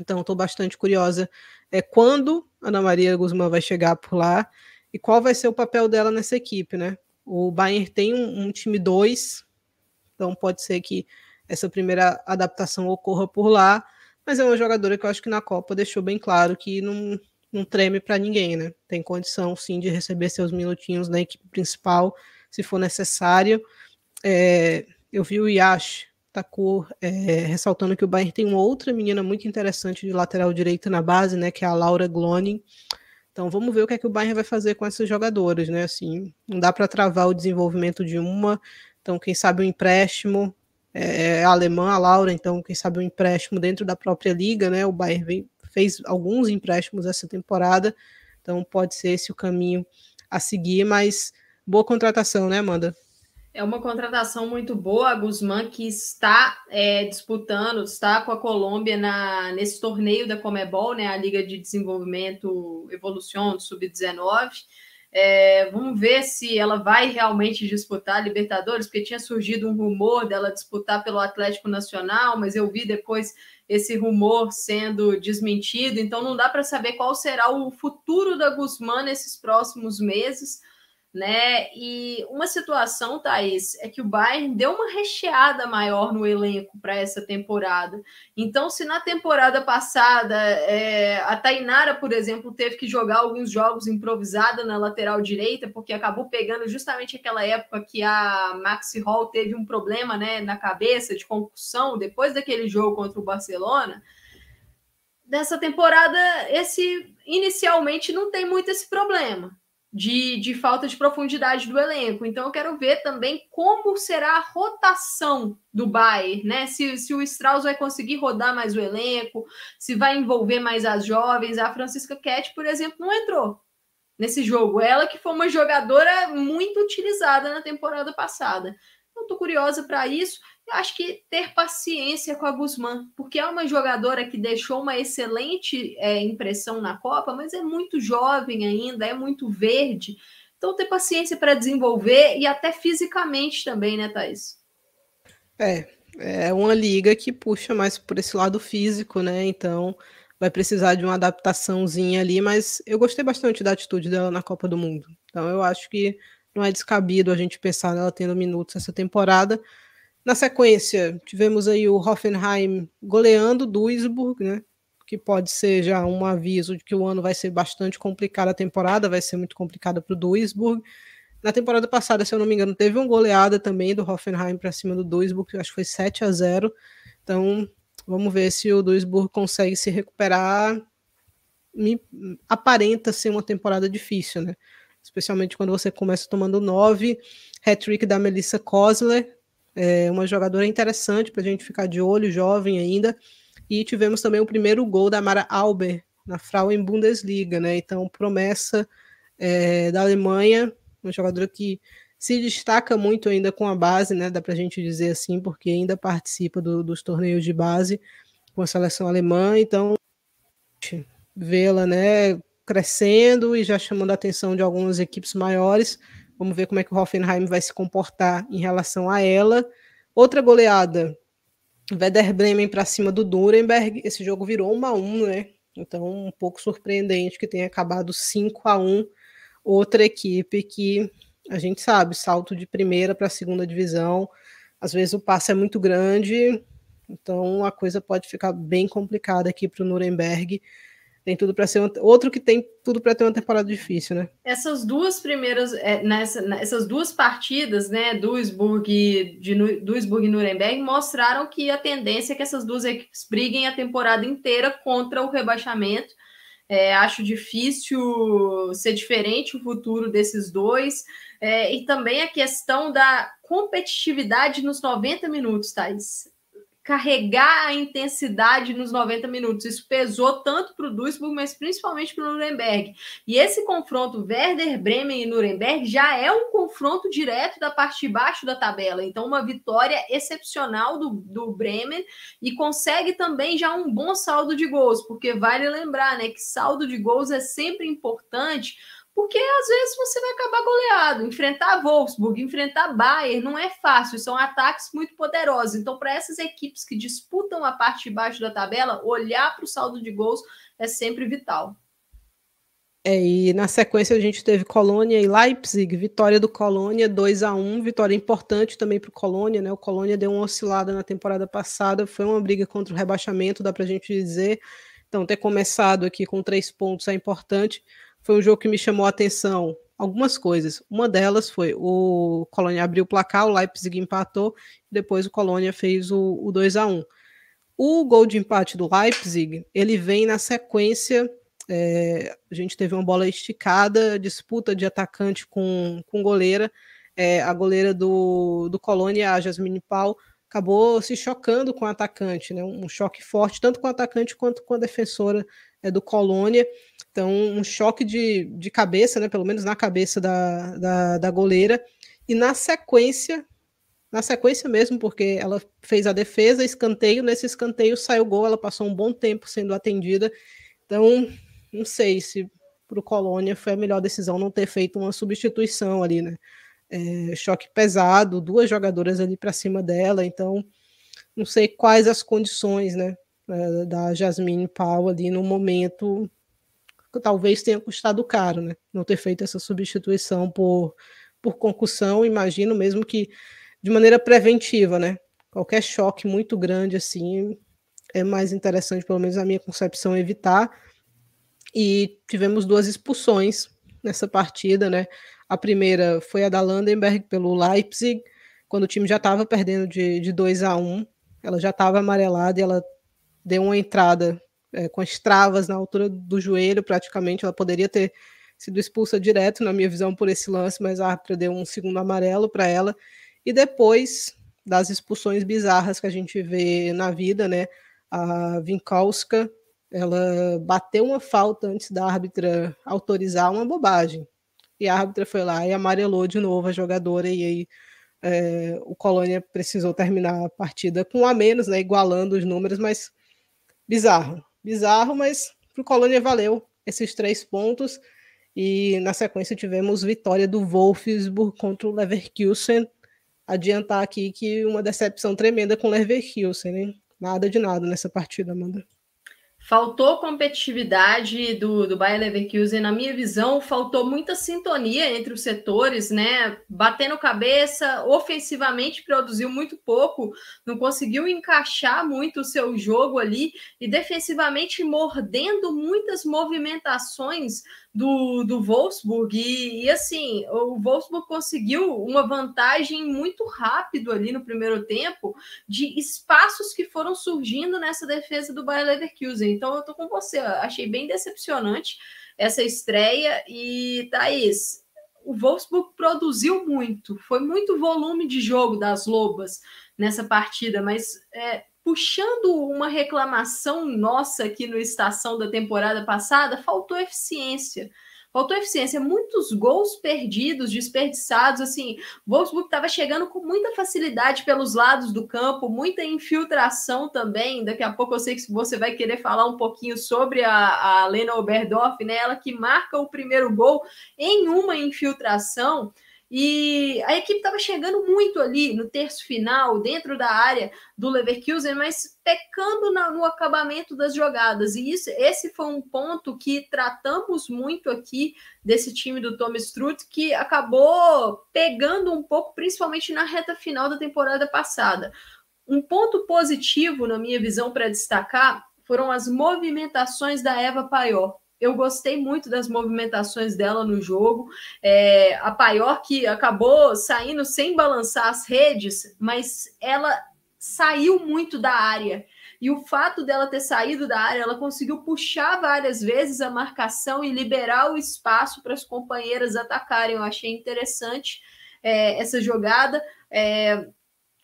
Então, estou bastante curiosa é, quando Ana Maria Guzmán vai chegar por lá e qual vai ser o papel dela nessa equipe, né? O Bayern tem um, um time 2, então pode ser que essa primeira adaptação ocorra por lá, mas é uma jogadora que eu acho que na Copa deixou bem claro que não, não treme para ninguém, né? Tem condição sim de receber seus minutinhos na equipe principal, se for necessário. É, eu vi o Yash Tacou é, ressaltando que o Bayern tem uma outra menina muito interessante de lateral direita na base, né, que é a Laura Glonin. Então vamos ver o que é que o Bayern vai fazer com essas jogadoras, né? Assim, não dá para travar o desenvolvimento de uma. Então quem sabe um empréstimo é, é alemã, a Laura. Então quem sabe um empréstimo dentro da própria liga, né? O Bayern vem, fez alguns empréstimos essa temporada. Então pode ser esse o caminho a seguir, mas boa contratação, né, Amanda? É uma contratação muito boa, a Guzmán, que está é, disputando, está com a Colômbia na, nesse torneio da Comebol, né, a Liga de Desenvolvimento Evolução Sub-19. É, vamos ver se ela vai realmente disputar a Libertadores, porque tinha surgido um rumor dela disputar pelo Atlético Nacional, mas eu vi depois esse rumor sendo desmentido, então não dá para saber qual será o futuro da Guzmán nesses próximos meses né? E uma situação, Thaís, é que o Bayern deu uma recheada maior no elenco para essa temporada. Então, se na temporada passada é, a Tainara, por exemplo, teve que jogar alguns jogos improvisada na lateral direita, porque acabou pegando justamente aquela época que a Maxi Hall teve um problema né, na cabeça de concussão depois daquele jogo contra o Barcelona. Dessa temporada, esse inicialmente não tem muito esse problema de, de falta de profundidade do elenco. Então, eu quero ver também como será a rotação do Bayern, né? Se, se o Strauss vai conseguir rodar mais o elenco, se vai envolver mais as jovens. A Francisca Cat, por exemplo, não entrou nesse jogo. Ela que foi uma jogadora muito utilizada na temporada passada. Então, estou curiosa para isso. Eu acho que ter paciência com a Guzmán, porque é uma jogadora que deixou uma excelente é, impressão na Copa, mas é muito jovem ainda, é muito verde. Então, ter paciência para desenvolver e até fisicamente também, né, Thaís? É, é uma liga que puxa mais por esse lado físico, né? Então, vai precisar de uma adaptaçãozinha ali, mas eu gostei bastante da atitude dela na Copa do Mundo. Então, eu acho que não é descabido a gente pensar nela tendo minutos essa temporada. Na sequência, tivemos aí o Hoffenheim goleando Duisburg, né? Que pode ser já um aviso de que o ano vai ser bastante complicado, a temporada vai ser muito complicada para o Duisburg. Na temporada passada, se eu não me engano, teve uma goleada também do Hoffenheim para cima do Duisburg, acho que foi 7 a 0. Então, vamos ver se o Duisburg consegue se recuperar. Me aparenta ser uma temporada difícil, né? Especialmente quando você começa tomando 9, hat-trick da Melissa Kosler, é uma jogadora interessante para a gente ficar de olho, jovem ainda. E tivemos também o primeiro gol da Mara Alber na Frauen Bundesliga, né? Então, promessa é, da Alemanha, uma jogadora que se destaca muito ainda com a base, né? Dá para a gente dizer assim, porque ainda participa do, dos torneios de base. com a seleção alemã, então vê-la, né, crescendo e já chamando a atenção de algumas equipes maiores. Vamos ver como é que o Hoffenheim vai se comportar em relação a ela. Outra goleada, Werder Bremen para cima do Nuremberg. Esse jogo virou 1 a 1, né? Então, um pouco surpreendente que tenha acabado 5 a 1. Outra equipe que a gente sabe, salto de primeira para a segunda divisão. Às vezes o passo é muito grande, então a coisa pode ficar bem complicada aqui para o Nuremberg tem tudo para ser um, outro que tem tudo para ter uma temporada difícil, né? Essas duas primeiras, é, nessa, essas duas partidas, né, Duisburg de Duisburg e Nuremberg mostraram que a tendência é que essas duas equipes briguem a temporada inteira contra o rebaixamento. É, acho difícil ser diferente o futuro desses dois. É, e também a questão da competitividade nos 90 minutos, Thais carregar a intensidade nos 90 minutos. Isso pesou tanto para o Duisburg, mas principalmente para o Nuremberg. E esse confronto Werder Bremen e Nuremberg já é um confronto direto da parte de baixo da tabela. Então, uma vitória excepcional do, do Bremen e consegue também já um bom saldo de gols, porque vale lembrar né, que saldo de gols é sempre importante porque às vezes você vai acabar goleado. Enfrentar Wolfsburg, enfrentar Bayern não é fácil, são ataques muito poderosos. Então, para essas equipes que disputam a parte de baixo da tabela, olhar para o saldo de gols é sempre vital. É, e na sequência a gente teve Colônia e Leipzig, vitória do Colônia 2 a 1 vitória importante também para o Colônia, né? O Colônia deu uma oscilada na temporada passada, foi uma briga contra o rebaixamento, dá para a gente dizer. Então, ter começado aqui com três pontos é importante foi um jogo que me chamou a atenção algumas coisas. Uma delas foi o Colônia abriu o placar, o Leipzig empatou, depois o Colônia fez o, o 2 a 1 O gol de empate do Leipzig, ele vem na sequência. É, a gente teve uma bola esticada, disputa de atacante com, com goleira. É, a goleira do, do Colônia, a Jasmine Pau, acabou se chocando com o atacante, né? um choque forte, tanto com o atacante quanto com a defensora é, do Colônia. Então, um choque de, de cabeça, né, pelo menos na cabeça da, da, da goleira. E na sequência, na sequência mesmo, porque ela fez a defesa, escanteio, nesse escanteio saiu gol, ela passou um bom tempo sendo atendida. Então, não sei se para o Colônia foi a melhor decisão não ter feito uma substituição ali, né? É, choque pesado, duas jogadoras ali para cima dela, então não sei quais as condições, né, da Jasmine Pau ali no momento talvez tenha custado caro, né? Não ter feito essa substituição por, por concussão, imagino mesmo que de maneira preventiva, né? Qualquer choque muito grande assim é mais interessante, pelo menos na minha concepção, evitar. E tivemos duas expulsões nessa partida, né? A primeira foi a da Landenberg pelo Leipzig, quando o time já estava perdendo de, de 2 a 1 ela já estava amarelada e ela deu uma entrada é, com as travas na altura do joelho, praticamente. Ela poderia ter sido expulsa direto, na minha visão, por esse lance, mas a árbitra deu um segundo amarelo para ela. E depois das expulsões bizarras que a gente vê na vida, né? A Vinkowska, ela bateu uma falta antes da árbitra autorizar uma bobagem. E a árbitra foi lá e amarelou de novo a jogadora, e aí é, o Colônia precisou terminar a partida com a menos, né? Igualando os números, mas bizarro bizarro, mas para o Colônia valeu esses três pontos. E na sequência tivemos vitória do Wolfsburg contra o Leverkusen. Adiantar aqui que uma decepção tremenda com o Leverkusen, hein? Nada de nada nessa partida, Amanda. Faltou competitividade do, do Bayer Leverkusen, na minha visão, faltou muita sintonia entre os setores, né? Batendo cabeça, ofensivamente produziu muito pouco, não conseguiu encaixar muito o seu jogo ali, e defensivamente mordendo muitas movimentações do, do Wolfsburg. E, e, assim, o Wolfsburg conseguiu uma vantagem muito rápido ali no primeiro tempo de espaços que foram surgindo nessa defesa do Bayer Leverkusen. Então eu tô com você, achei bem decepcionante essa estreia. E Thaís, o Wolfsburg produziu muito, foi muito volume de jogo das Lobas nessa partida, mas é, puxando uma reclamação nossa aqui no Estação da temporada passada, faltou eficiência. faltou eficiência, muitos gols perdidos, desperdiçados, assim, Wolfsburg estava chegando com muita facilidade pelos lados do campo, muita infiltração também, daqui a pouco eu sei que você vai querer falar um pouquinho sobre a, a Lena Oberdorf, né, ela que marca o primeiro gol em uma infiltração, e a equipe estava chegando muito ali no terço final, dentro da área do Leverkusen, mas pecando na, no acabamento das jogadas. E isso, esse foi um ponto que tratamos muito aqui desse time do Thomas Strutt, que acabou pegando um pouco, principalmente na reta final da temporada passada. Um ponto positivo, na minha visão, para destacar foram as movimentações da Eva Paior eu gostei muito das movimentações dela no jogo. É, a Paior que acabou saindo sem balançar as redes, mas ela saiu muito da área. E o fato dela ter saído da área, ela conseguiu puxar várias vezes a marcação e liberar o espaço para as companheiras atacarem. Eu achei interessante é, essa jogada. É,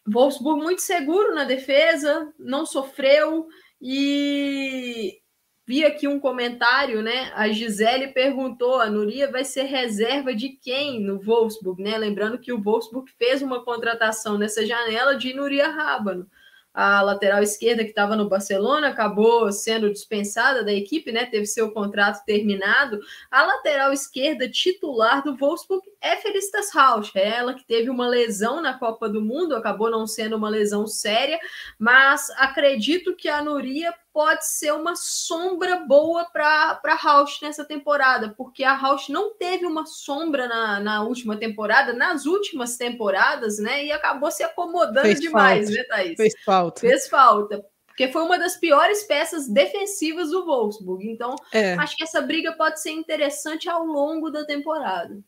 Wolfsburg muito seguro na defesa, não sofreu e Vi aqui um comentário, né? A Gisele perguntou: a Nuria vai ser reserva de quem no Wolfsburg, né? Lembrando que o Wolfsburg fez uma contratação nessa janela de Nuria Rábano a lateral esquerda que estava no Barcelona acabou sendo dispensada da equipe, né? Teve seu contrato terminado. A lateral esquerda titular do Wolfsburg é Felicitas Rausch, é ela que teve uma lesão na Copa do Mundo, acabou não sendo uma lesão séria, mas acredito que a Nuria pode ser uma sombra boa para Rausch nessa temporada, porque a Rausch não teve uma sombra na, na última temporada, nas últimas temporadas, né? E acabou se acomodando Fez demais, falta. né, Thaís? Fez falta. Fez falta porque foi uma das piores peças defensivas do Wolfsburg. Então, é. acho que essa briga pode ser interessante ao longo da temporada.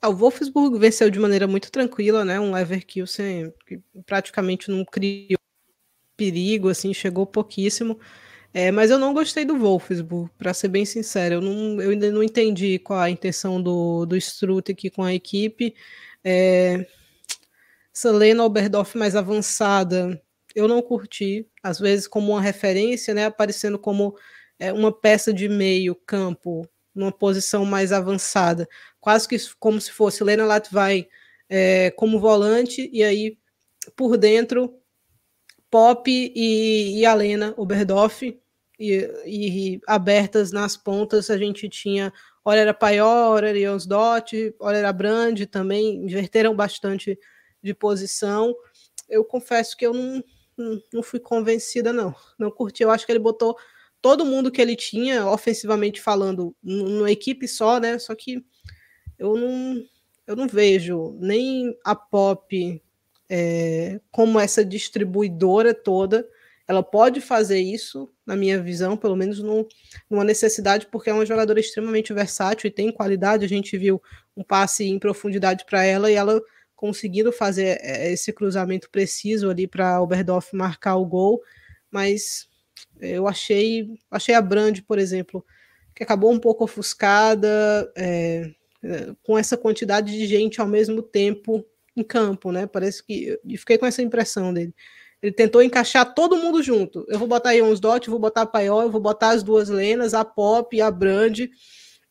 Ah, o Wolfsburg venceu de maneira muito tranquila, né? Um Leverkusen que praticamente não criou perigo, assim, chegou pouquíssimo. É, mas eu não gostei do Wolfsburg, para ser bem sincero. Eu, não, eu, ainda não entendi qual a intenção do, do Strutt aqui com a equipe. É, essa Lena Oberdorf mais avançada, eu não curti. Às vezes como uma referência, né? Aparecendo como é, uma peça de meio campo, numa posição mais avançada. Quase que como se fosse Lena Latvai é, como volante, e aí por dentro Pop e, e a Lena Oberdorf, e, e, abertas nas pontas, a gente tinha, ora era Paior, ora era Jonsdott, ora era Brand também, inverteram bastante de posição. Eu confesso que eu não, não, não fui convencida, não. Não curti. Eu acho que ele botou todo mundo que ele tinha, ofensivamente falando, numa equipe só, né? Só que eu não, eu não vejo nem a Pop é, como essa distribuidora toda, ela pode fazer isso, na minha visão, pelo menos no, numa necessidade, porque é uma jogadora extremamente versátil e tem qualidade. A gente viu um passe em profundidade para ela e ela conseguindo fazer é, esse cruzamento preciso ali para Oberdorf marcar o gol, mas eu achei, achei a Brand, por exemplo, que acabou um pouco ofuscada, é, é, com essa quantidade de gente ao mesmo tempo em campo, né? Parece que. Fiquei com essa impressão dele. Ele tentou encaixar todo mundo junto. Eu vou botar aí uns dot, vou botar a Paiol, eu vou botar as duas Lenas, a Pop e a Brand.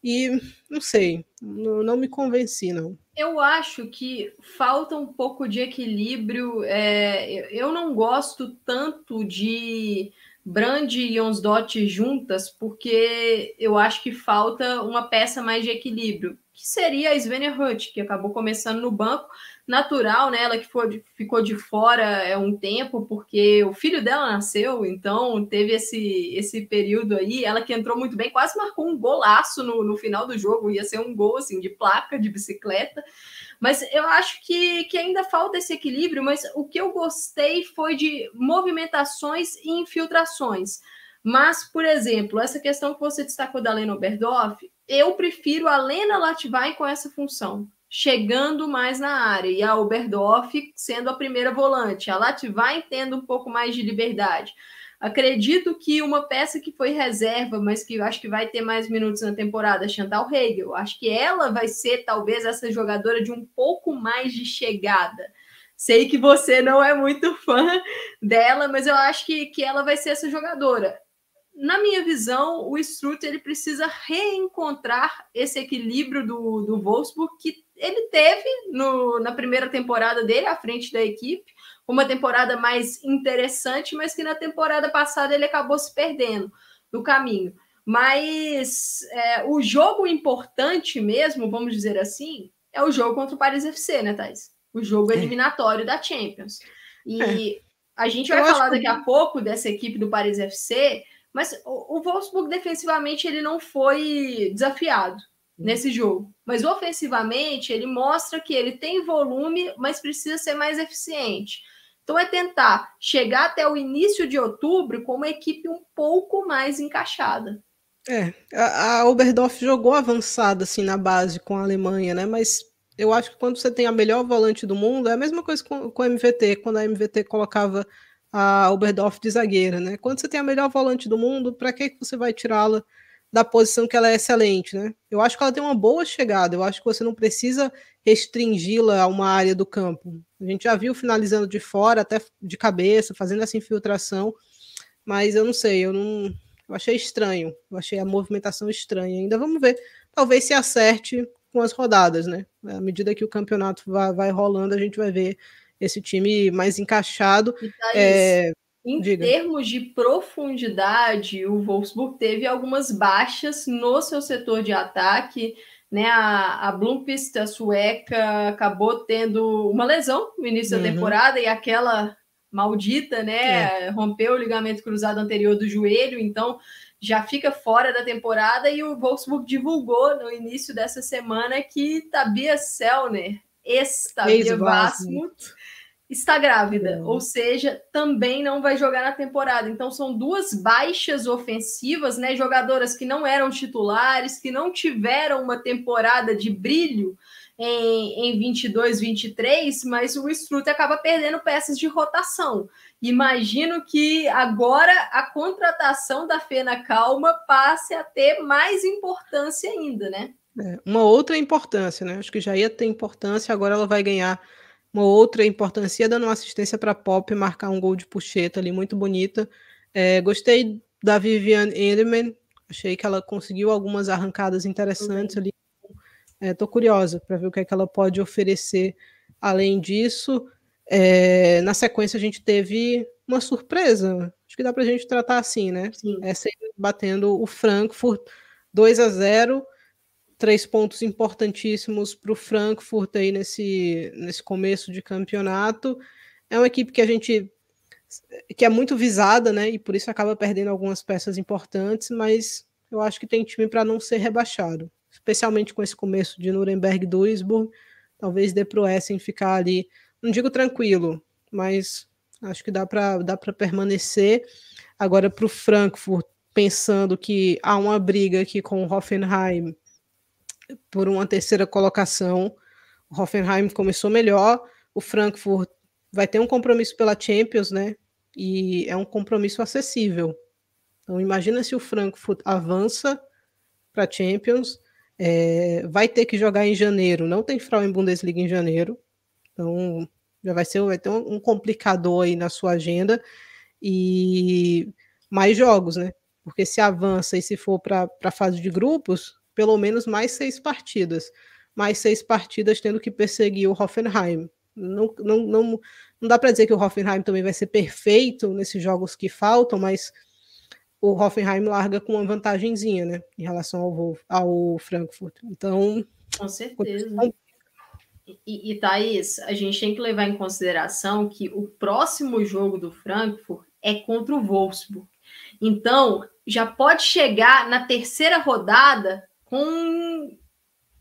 E não sei, não, não, me convenci, não. Eu acho que falta um pouco de equilíbrio. É, eu não gosto tanto de Brand e Onsdot juntas, porque eu acho que falta uma peça mais de equilíbrio, que seria a Svenja Hutt, que acabou começando no banco, natural, né? Ela que foi, ficou de fora é um tempo, porque o filho dela nasceu, então teve esse, esse período aí. Ela que entrou muito bem, quase marcou um golaço no, no final do jogo, ia ser um gol assim de placa de bicicleta. Mas eu acho que, que ainda falta esse equilíbrio. Mas o que eu gostei foi de movimentações e infiltrações. Mas, por exemplo, essa questão que você destacou da Lena Oberdorf, eu prefiro a Lena Latvai com essa função chegando mais na área, e a Oberdorf sendo a primeira volante. A Latvain tendo um pouco mais de liberdade. Acredito que uma peça que foi reserva, mas que eu acho que vai ter mais minutos na temporada, Chantal Hegel. Acho que ela vai ser talvez essa jogadora de um pouco mais de chegada. Sei que você não é muito fã dela, mas eu acho que, que ela vai ser essa jogadora na minha visão, o Strutt ele precisa reencontrar esse equilíbrio do, do Wolfsburg que ele teve no, na primeira temporada dele à frente da equipe, uma temporada mais interessante, mas que na temporada passada ele acabou se perdendo no caminho. Mas é, o jogo importante mesmo, vamos dizer assim, é o jogo contra o Paris FC, né, Thais? O jogo eliminatório é. da Champions. E é. a gente vai Eu falar daqui que... a pouco dessa equipe do Paris FC, mas o, o Wolfsburg defensivamente ele não foi desafiado uhum. nesse jogo. Mas ofensivamente ele mostra que ele tem volume, mas precisa ser mais eficiente. Então é tentar chegar até o início de outubro com uma equipe um pouco mais encaixada. É, a, a Oberdorf jogou avançada assim na base com a Alemanha, né? Mas eu acho que quando você tem a melhor volante do mundo, é a mesma coisa com, com a MVT, quando a MVT colocava a Oberdorf de zagueira, né? Quando você tem a melhor volante do mundo, para que você vai tirá-la da posição que ela é excelente, né? Eu acho que ela tem uma boa chegada, eu acho que você não precisa restringi-la a uma área do campo. A gente já viu finalizando de fora, até de cabeça, fazendo essa infiltração, mas eu não sei, eu não. Eu achei estranho, eu achei a movimentação estranha. Ainda vamos ver, talvez se acerte com as rodadas, né? À medida que o campeonato vai, vai rolando, a gente vai ver esse time mais encaixado. É, em diga. termos de profundidade, o Wolfsburg teve algumas baixas no seu setor de ataque né? A, a Blomqvist, a sueca, acabou tendo uma lesão no início uhum. da temporada e aquela maldita, né? É. Rompeu o ligamento cruzado anterior do joelho, então já fica fora da temporada. E o Wolfsburg divulgou no início dessa semana que Tabia Selner, ex-Tabia Vasmut, está grávida, ou seja, também não vai jogar na temporada. Então são duas baixas ofensivas, né? Jogadoras que não eram titulares, que não tiveram uma temporada de brilho em, em 22, 23, mas o Strutt acaba perdendo peças de rotação. Imagino que agora a contratação da Fena Calma passe a ter mais importância ainda, né? É, uma outra importância, né? Acho que já ia ter importância, agora ela vai ganhar uma outra importância dando uma assistência para Pop marcar um gol de puxeta ali muito bonita. É, gostei da Vivian Edelman, achei que ela conseguiu algumas arrancadas interessantes ali. Estou é, curiosa para ver o que, é que ela pode oferecer além disso. É, na sequência, a gente teve uma surpresa. Acho que dá para a gente tratar assim, né? Sim. Essa batendo o Frankfurt 2 a 0 três pontos importantíssimos para o Frankfurt aí nesse, nesse começo de campeonato. É uma equipe que a gente que é muito visada, né? E por isso acaba perdendo algumas peças importantes, mas eu acho que tem time para não ser rebaixado, especialmente com esse começo de Nuremberg Duisburg. Talvez dê para o Essen ficar ali, não digo tranquilo, mas acho que dá para dá para permanecer. Agora para o Frankfurt, pensando que há uma briga aqui com o Hoffenheim por uma terceira colocação. O Hoffenheim começou melhor, o Frankfurt vai ter um compromisso pela Champions, né? E é um compromisso acessível. Então imagina se o Frankfurt avança para a Champions, é, vai ter que jogar em janeiro. Não tem Frauen Bundesliga em janeiro, então já vai ser vai ter um, um complicador aí na sua agenda e mais jogos, né? Porque se avança e se for para a fase de grupos, pelo menos mais seis partidas. Mais seis partidas tendo que perseguir o Hoffenheim. Não, não, não, não dá para dizer que o Hoffenheim também vai ser perfeito nesses jogos que faltam, mas o Hoffenheim larga com uma vantagenzinha, né, em relação ao, ao Frankfurt. Então, com certeza. E, e Thaís, a gente tem que levar em consideração que o próximo jogo do Frankfurt é contra o Wolfsburg. Então, já pode chegar na terceira rodada com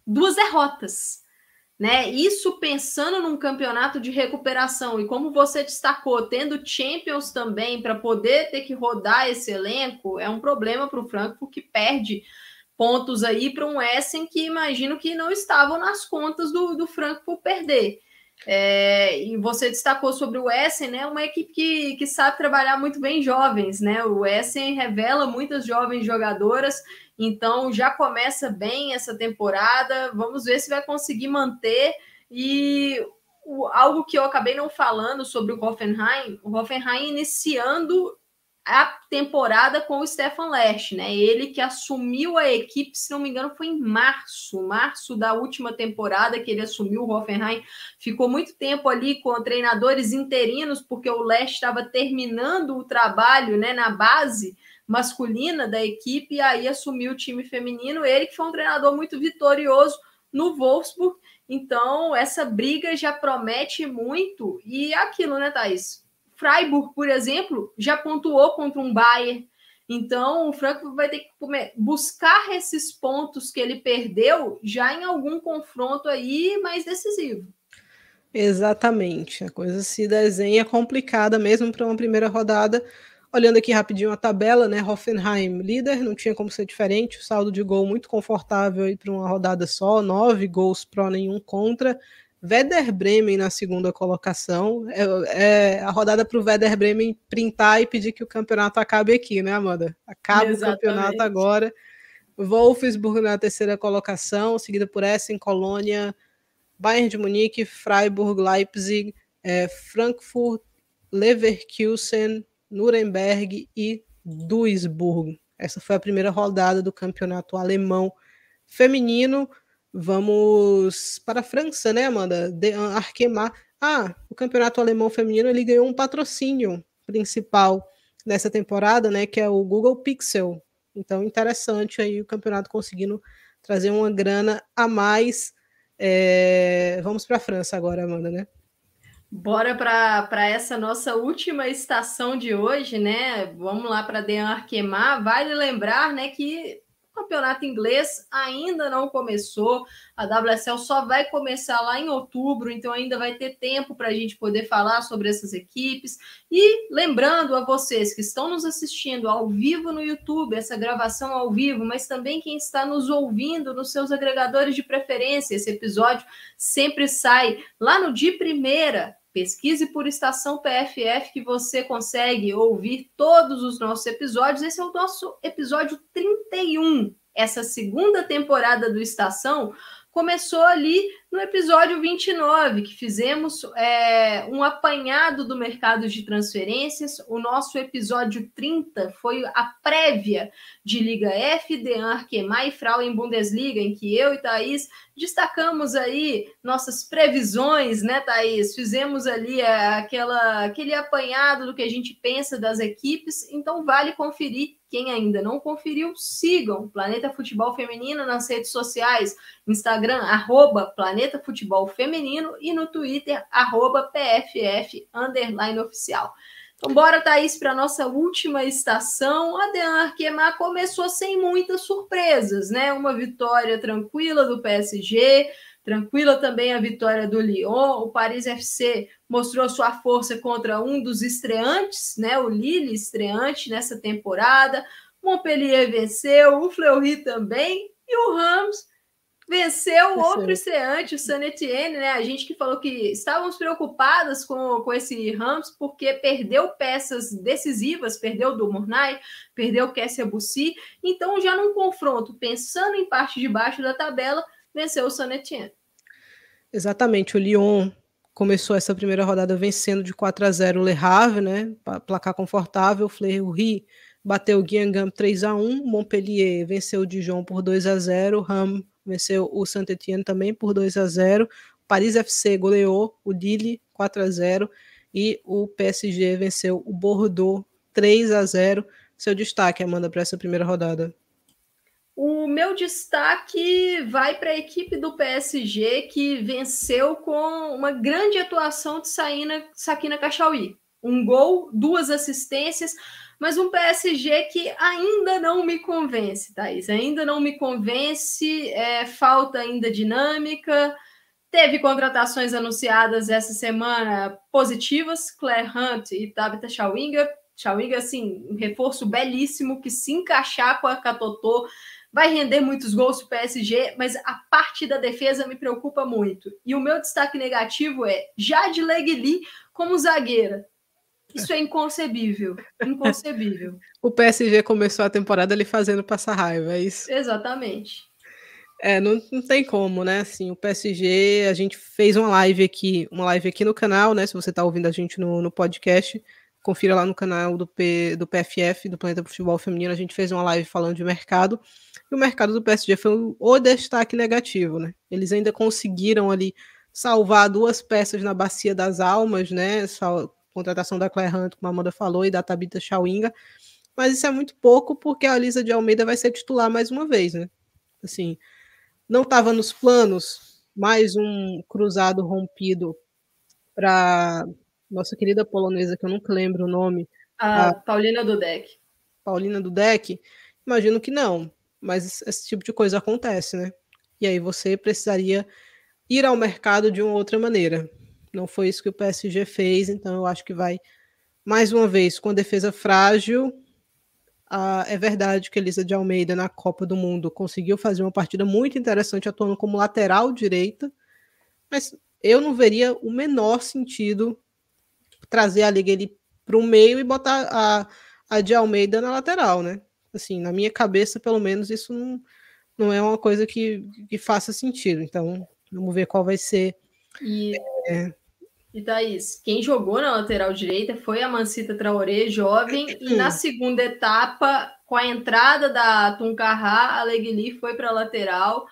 duas derrotas. Né? Isso pensando num campeonato de recuperação e como você destacou, tendo Champions também para poder ter que rodar esse elenco, é um problema para o Frankfurt que perde pontos aí para um Essen que imagino que não estavam nas contas do, do Frankfurt perder. É, e você destacou sobre o Essen, né? Uma equipe que, que sabe trabalhar muito bem jovens, né? O Essen revela muitas jovens jogadoras então já começa bem essa temporada. Vamos ver se vai conseguir manter. E algo que eu acabei não falando sobre o Hoffenheim, o Hoffenheim iniciando a temporada com o Stefan Lesch, né? Ele que assumiu a equipe, se não me engano, foi em março, março da última temporada que ele assumiu o Hoffenheim. Ficou muito tempo ali com treinadores interinos, porque o Lesch estava terminando o trabalho, né, na base masculina da equipe, e aí assumiu o time feminino. Ele que foi um treinador muito vitorioso no Wolfsburg. Então, essa briga já promete muito. E aquilo, né, Thaís? Freiburg, por exemplo, já pontuou contra um Bayern. Então, o Frankfurt vai ter que buscar esses pontos que ele perdeu já em algum confronto aí mais decisivo. Exatamente. A coisa se desenha complicada mesmo para uma primeira rodada. Olhando aqui rapidinho a tabela, né? Hoffenheim líder, não tinha como ser diferente. O saldo de gol muito confortável aí para uma rodada só, nove gols pró, nenhum contra. Werder Bremen na segunda colocação. É, é a rodada para o Werder Bremen printar e pedir que o campeonato acabe aqui, né, Amanda? Acaba Exatamente. o campeonato agora. Wolfsburg na terceira colocação, seguida por Essen, Colônia, Bayern de Munique, Freiburg, Leipzig, é, Frankfurt, Leverkusen, Nuremberg e Duisburg. Essa foi a primeira rodada do campeonato alemão feminino. Vamos para a França, né, Amanda? De Arquemar. Ah, o campeonato alemão feminino ele ganhou um patrocínio principal nessa temporada, né, que é o Google Pixel. Então, interessante aí o campeonato conseguindo trazer uma grana a mais. É... Vamos para a França agora, Amanda, né? Bora para essa nossa última estação de hoje, né? Vamos lá para Dean Arquemar. Vale lembrar, né, que campeonato inglês ainda não começou. A WSL só vai começar lá em outubro, então ainda vai ter tempo para a gente poder falar sobre essas equipes. E lembrando a vocês que estão nos assistindo ao vivo no YouTube, essa gravação ao vivo, mas também quem está nos ouvindo nos seus agregadores de preferência, esse episódio sempre sai lá no de primeira Pesquise por estação PFF que você consegue ouvir todos os nossos episódios. Esse é o nosso episódio 31. Essa segunda temporada do Estação começou ali no episódio 29, que fizemos é, um apanhado do mercado de transferências. O nosso episódio 30 foi a prévia de Liga F, Dean Arkema e Frauen Bundesliga, em que eu e Thaís destacamos aí nossas previsões, né, Thaís? Fizemos ali é, aquela, aquele apanhado do que a gente pensa das equipes, então vale conferir quem ainda não conferiu, sigam Planeta Futebol Feminino nas redes sociais, Instagram, arroba Planeta Futebol Feminino e no Twitter, arroba PFF, underline oficial. Então, bora, Thaís, para a nossa última estação. A Dean Arquemar começou sem muitas surpresas, né? Uma vitória tranquila do PSG, tranquila também a vitória do Lyon. O Paris FC mostrou sua força contra um dos estreantes, né? O Lille, estreante nessa temporada. Montpellier venceu, o Fleury também, e o Rams venceu outro estreante, o San Etienne, né? A gente que falou que estávamos preocupadas com, com esse Rams porque perdeu peças decisivas, perdeu do Murnay, perdeu Kessia Bussi. Então, já num confronto, pensando em parte de baixo da tabela, venceu o San Etienne. Exatamente, o Lyon começou essa primeira rodada vencendo de 4 a 0 o Le Havre, né? Placar confortável, o Fleury bateu o Guingamp 3 a 1, Montpellier venceu o Dijon por 2 a 0, Ram venceu o Saint-Etienne também por 2 a 0. Paris FC goleou o Lille 4 a 0 e o PSG venceu o Bordeaux 3 a 0. Seu destaque, Amanda, para essa primeira rodada? O meu destaque vai para a equipe do PSG que venceu com uma grande atuação de Saína, Sakina Cachauí. Um gol, duas assistências, mas um PSG que ainda não me convence, Thaís. Ainda não me convence, é, falta ainda dinâmica. Teve contratações anunciadas essa semana positivas, Claire Hunt e Tabitha Schauinger. Schauinger, assim, um reforço belíssimo que se encaixar com a Catotô vai render muitos gols para o PSG, mas a parte da defesa me preocupa muito. E o meu destaque negativo é Jade Legli como zagueira. Isso é inconcebível. Inconcebível. o PSG começou a temporada ali fazendo passar raiva, é isso? Exatamente. É, não, não tem como, né? Assim, o PSG, a gente fez uma live aqui, uma live aqui no canal, né? Se você está ouvindo a gente no, no podcast, confira lá no canal do, P, do PFF, do Planeta Futebol Feminino, a gente fez uma live falando de mercado, e o mercado do PSG foi o destaque negativo, né? Eles ainda conseguiram ali salvar duas peças na Bacia das Almas, né? Contratação da Claire Hunt, como a Amanda falou, e da Tabita Chawinga, mas isso é muito pouco porque a Lisa de Almeida vai ser titular mais uma vez, né? Assim, não estava nos planos mais um cruzado rompido para nossa querida polonesa, que eu nunca lembro o nome. A, a Paulina Dudek. Paulina Dudek? Imagino que não, mas esse tipo de coisa acontece, né? E aí você precisaria ir ao mercado de uma outra maneira. Não foi isso que o PSG fez, então eu acho que vai, mais uma vez, com a defesa frágil. Ah, é verdade que Elisa de Almeida, na Copa do Mundo, conseguiu fazer uma partida muito interessante, atuando como lateral direita, mas eu não veria o menor sentido trazer a liga ele para o meio e botar a, a de Almeida na lateral, né? Assim, na minha cabeça, pelo menos, isso não, não é uma coisa que, que faça sentido. Então, vamos ver qual vai ser. E, é... e Thaís, quem jogou na lateral direita foi a Mancita Traoré, jovem, e na segunda etapa, com a entrada da Tuncarra, a Legli foi para a lateral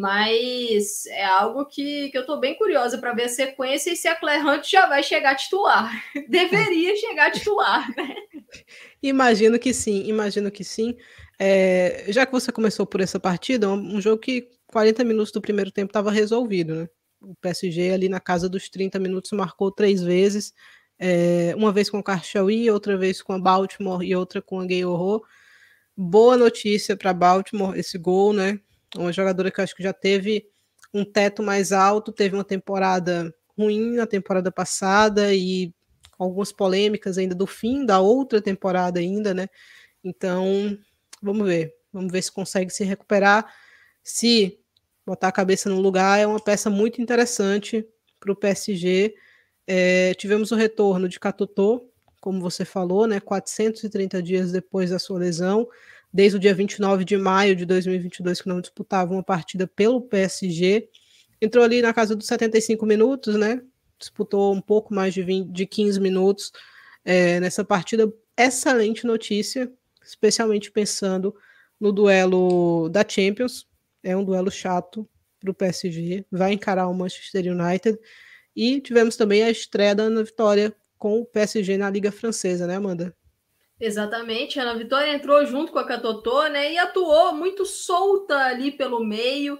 mas é algo que, que eu estou bem curiosa para ver a sequência e se a Claire Hunt já vai chegar titular. Deveria chegar titular, né? Imagino que sim, imagino que sim. É, já que você começou por essa partida, um, um jogo que 40 minutos do primeiro tempo estava resolvido, né? O PSG ali na casa dos 30 minutos marcou três vezes, é, uma vez com o Karchaui, outra vez com a Baltimore e outra com a Gay Boa notícia para Baltimore esse gol, né? uma jogadora que eu acho que já teve um teto mais alto, teve uma temporada ruim na temporada passada e algumas polêmicas ainda do fim da outra temporada ainda, né? Então, vamos ver. Vamos ver se consegue se recuperar. Se botar a cabeça no lugar, é uma peça muito interessante para o PSG. É, tivemos o retorno de Catotô, como você falou, né? 430 dias depois da sua lesão desde o dia 29 de maio de 2022, que não disputava uma partida pelo PSG. Entrou ali na casa dos 75 minutos, né? Disputou um pouco mais de, 20, de 15 minutos é, nessa partida. Excelente notícia, especialmente pensando no duelo da Champions. É um duelo chato para o PSG. Vai encarar o Manchester United. E tivemos também a estreia da Ana Vitória com o PSG na Liga Francesa, né, Amanda? Exatamente, a Ana Vitória entrou junto com a Catotô, né? E atuou muito solta ali pelo meio.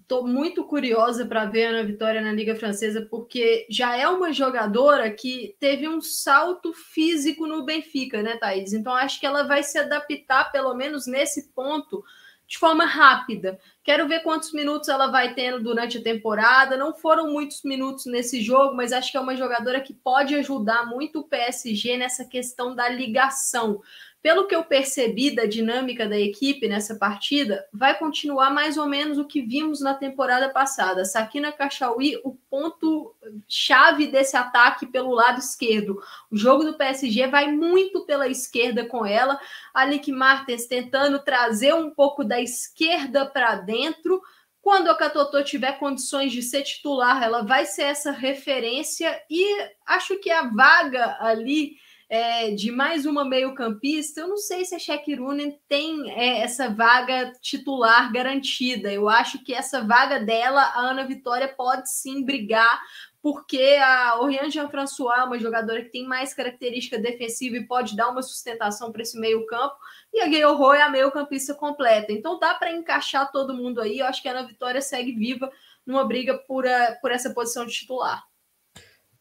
Estou é, muito curiosa para ver a Ana Vitória na Liga Francesa, porque já é uma jogadora que teve um salto físico no Benfica, né, Thaís? Então acho que ela vai se adaptar, pelo menos nesse ponto, de forma rápida. Quero ver quantos minutos ela vai tendo durante a temporada. Não foram muitos minutos nesse jogo, mas acho que é uma jogadora que pode ajudar muito o PSG nessa questão da ligação pelo que eu percebi da dinâmica da equipe nessa partida, vai continuar mais ou menos o que vimos na temporada passada. Sakina Kachauí, o ponto chave desse ataque pelo lado esquerdo. O jogo do PSG vai muito pela esquerda com ela. A Nick Martens tentando trazer um pouco da esquerda para dentro. Quando a Catotô tiver condições de ser titular, ela vai ser essa referência e acho que a vaga ali é, de mais uma meio-campista, eu não sei se a Shakirunen tem é, essa vaga titular garantida. Eu acho que essa vaga dela, a Ana Vitória pode sim brigar, porque a Oriane Jean-François é uma jogadora que tem mais característica defensiva e pode dar uma sustentação para esse meio-campo, e a Gayle Roy é a meio-campista completa. Então dá para encaixar todo mundo aí. Eu acho que a Ana Vitória segue viva numa briga por, a, por essa posição de titular.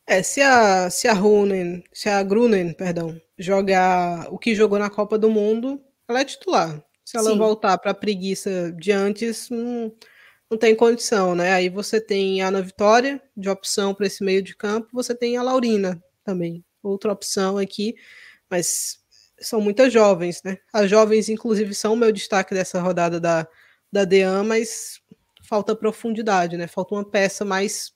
É, se a, se a Runen, se a Grunen, perdão, jogar o que jogou na Copa do Mundo, ela é titular. Se ela Sim. voltar para a preguiça de antes, não, não tem condição, né? Aí você tem a Ana Vitória, de opção para esse meio de campo, você tem a Laurina também, outra opção aqui, mas são muitas jovens, né? As jovens, inclusive, são o meu destaque dessa rodada da, da DEAN, mas falta profundidade, né? Falta uma peça mais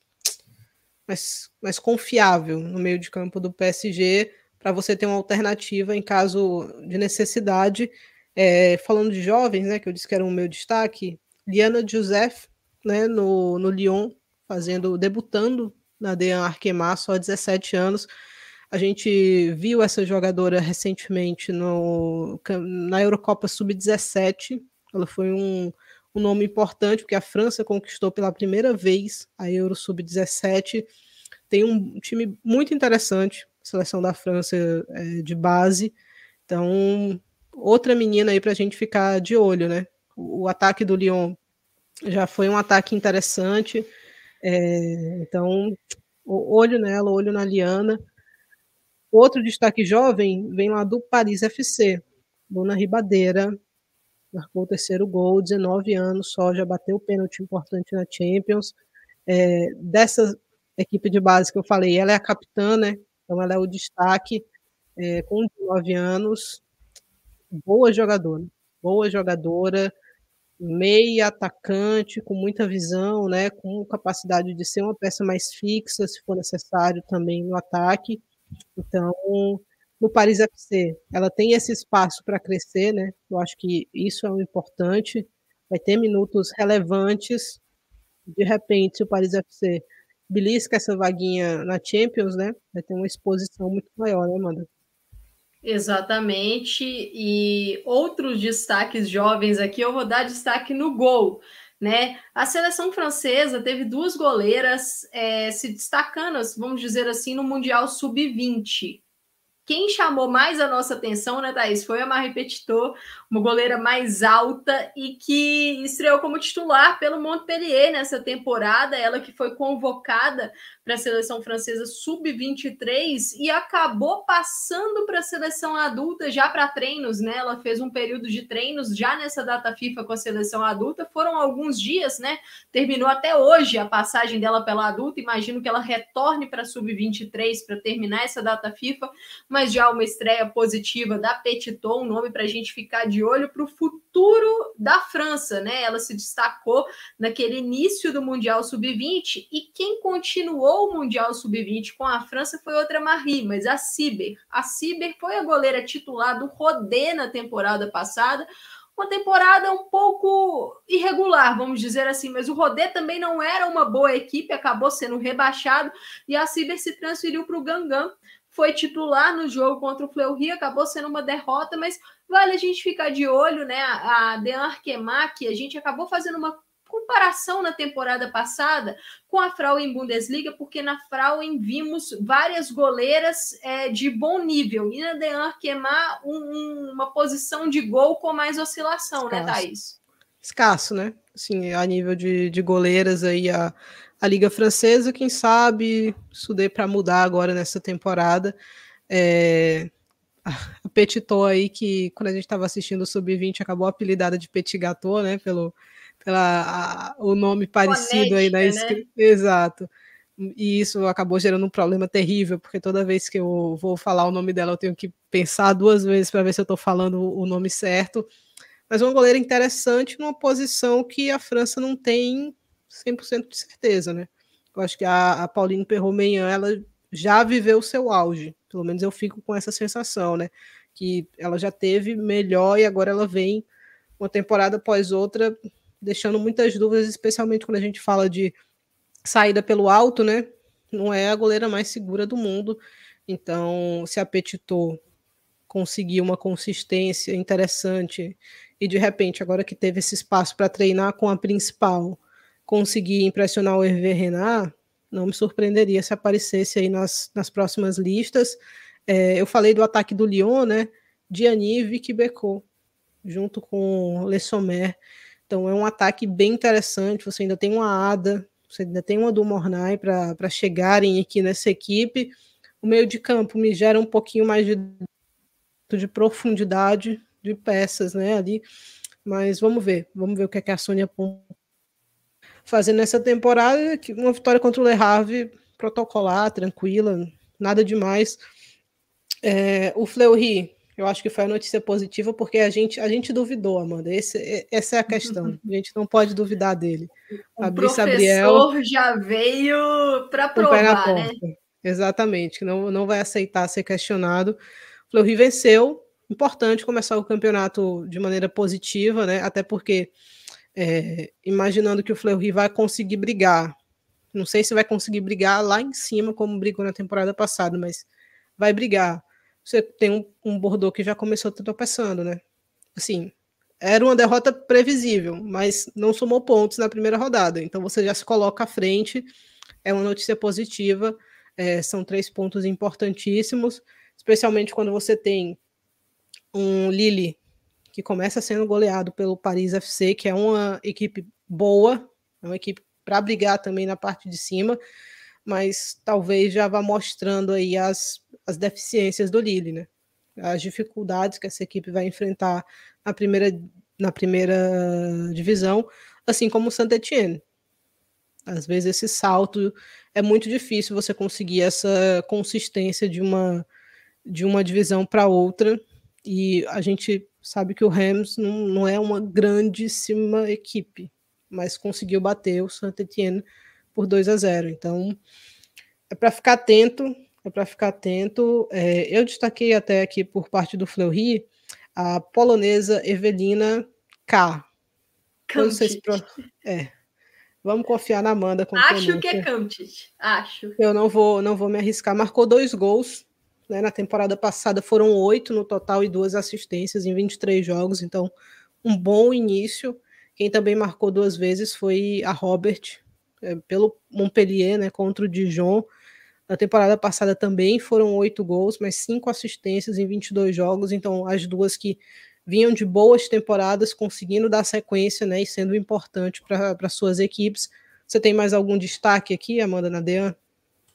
mais, mais confiável no meio de campo do PSG para você ter uma alternativa em caso de necessidade. É, falando de jovens, né, que eu disse que era o meu destaque, Liana Joseph, né, no, no Lyon, fazendo, debutando na Dean Arquemar, só 17 anos. A gente viu essa jogadora recentemente no, na Eurocopa Sub-17. Ela foi um, um nome importante, porque a França conquistou pela primeira vez a Euro Sub-17. Tem um time muito interessante, seleção da França é, de base. Então, outra menina aí para a gente ficar de olho, né? O, o, ataque do Lyon já foi um ataque interessante. É, então, olho nela, olho na Liana. Outro destaque jovem vem lá do Paris FC. Luna Ribadeira marcou o terceiro gol, 19 anos só, já bateu o pênalti importante na Champions. É, dessa equipe de base que eu falei, ela é a capitã, né? Então ela é o destaque é, com 19 anos. Boa jogadora, boa jogadora, meia atacante, com muita visão, né? Com capacidade de ser uma peça mais fixa, se for necessário, também no ataque. Então, no Paris FC, ela tem esse espaço para crescer, né? Eu acho que isso é o importante. Vai ter minutos relevantes. De repente, o Paris FC belisca essa vaguinha na Champions, né? Vai ter uma exposição muito maior, né, Amanda? Exatamente. E outros destaques jovens aqui, eu vou dar destaque no gol. Né? A seleção francesa teve duas goleiras é, se destacando, vamos dizer assim, no Mundial Sub-20. Quem chamou mais a nossa atenção, né, Thaís, foi a Marie Petitot, uma goleira mais alta e que estreou como titular pelo Montpellier nessa temporada. Ela que foi convocada para a seleção francesa sub-23 e acabou passando para a seleção adulta já para treinos, né? Ela fez um período de treinos já nessa data FIFA com a seleção adulta. Foram alguns dias, né? Terminou até hoje a passagem dela pela adulta. Imagino que ela retorne para sub-23 para terminar essa data FIFA, mas já uma estreia positiva da Petiton, um nome para a gente ficar de olho para o futuro da França, né? Ela se destacou naquele início do Mundial Sub-20 e quem continuou o Mundial Sub-20 com a França foi outra Marie, mas a Ciber. A Ciber foi a goleira titular do Rodé na temporada passada, uma temporada um pouco irregular, vamos dizer assim, mas o Rodé também não era uma boa equipe, acabou sendo rebaixado e a Ciber se transferiu para o Gangan, foi titular no jogo contra o Fleury, acabou sendo uma derrota, mas vale a gente ficar de olho, né? A Dean Arquemac, a gente acabou fazendo uma comparação na temporada passada com a Frauen Bundesliga, porque na Frauen vimos várias goleiras é, de bom nível, e na Dean Arquemar um, um, uma posição de gol com mais oscilação, né, Escasso. né, Thaís? Escasso, né? Assim, a nível de, de goleiras aí, a, a Liga Francesa, quem sabe isso dê para mudar agora nessa temporada. É, a Petitô aí, que quando a gente estava assistindo o Sub-20, acabou apelidada de Petit Gâteau, né? Pelo pela, a, o nome parecido aí na escrita. Né? Exato. E isso acabou gerando um problema terrível, porque toda vez que eu vou falar o nome dela, eu tenho que pensar duas vezes para ver se eu estou falando o nome certo. Mas uma goleira interessante numa posição que a França não tem 100% de certeza, né? Eu acho que a, a Pauline Perromenhan, ela já viveu o seu auge, pelo menos eu fico com essa sensação, né? Que ela já teve melhor e agora ela vem uma temporada após outra, deixando muitas dúvidas, especialmente quando a gente fala de saída pelo alto, né? Não é a goleira mais segura do mundo. Então, se a Petitot conseguir uma consistência interessante e de repente, agora que teve esse espaço para treinar com a principal, conseguir impressionar o Hervé Renard, não me surpreenderia se aparecesse aí nas, nas próximas listas. É, eu falei do ataque do Lyon, né? Diani e Vicky Becot, junto com Le Sommer. Então é um ataque bem interessante. Você ainda tem uma Ada, você ainda tem uma do Mornay para chegarem aqui nessa equipe. O meio de campo me gera um pouquinho mais de, de profundidade de peças, né? Ali. Mas vamos ver, vamos ver o que, é que a Sônia fazendo nessa temporada. Uma vitória contra o Le Havre, protocolar, tranquila, nada demais. É, o Fleury, eu acho que foi a notícia positiva, porque a gente, a gente duvidou, Amanda. Esse, essa é a questão. A gente não pode duvidar dele. O Fabrício professor já veio para provar, né? Exatamente, não, não vai aceitar ser questionado. O Fleury venceu. Importante começar o campeonato de maneira positiva, né? Até porque é, imaginando que o Fleury vai conseguir brigar. Não sei se vai conseguir brigar lá em cima, como brigou na temporada passada, mas vai brigar. Você tem um, um Bordeaux que já começou tropeçando, né? Assim, era uma derrota previsível, mas não somou pontos na primeira rodada. Então você já se coloca à frente. É uma notícia positiva. É, são três pontos importantíssimos, especialmente quando você tem um Lille que começa sendo goleado pelo Paris FC, que é uma equipe boa, é uma equipe para brigar também na parte de cima, mas talvez já vá mostrando aí as, as deficiências do Lille, né? As dificuldades que essa equipe vai enfrentar na primeira, na primeira divisão, assim como o Saint-Etienne. Às vezes esse salto é muito difícil você conseguir essa consistência de uma de uma divisão para outra e a gente sabe que o Rams não, não é uma grandíssima equipe, mas conseguiu bater o Saint-Etienne por 2 a 0. Então, é para ficar atento, é para ficar atento. É, eu destaquei até aqui por parte do Fleury a polonesa Evelina K. Kamtic. É. Vamos confiar na Amanda. Acho que é Kamtic. Acho. Eu não vou, não vou me arriscar. Marcou dois gols né? Na temporada passada foram oito no total e duas assistências em 23 jogos, então um bom início. Quem também marcou duas vezes foi a Robert, é, pelo Montpellier, né, contra o Dijon. Na temporada passada também foram oito gols, mas cinco assistências em 22 jogos, então as duas que vinham de boas temporadas, conseguindo dar sequência né, e sendo importante para suas equipes. Você tem mais algum destaque aqui, Amanda Nadean?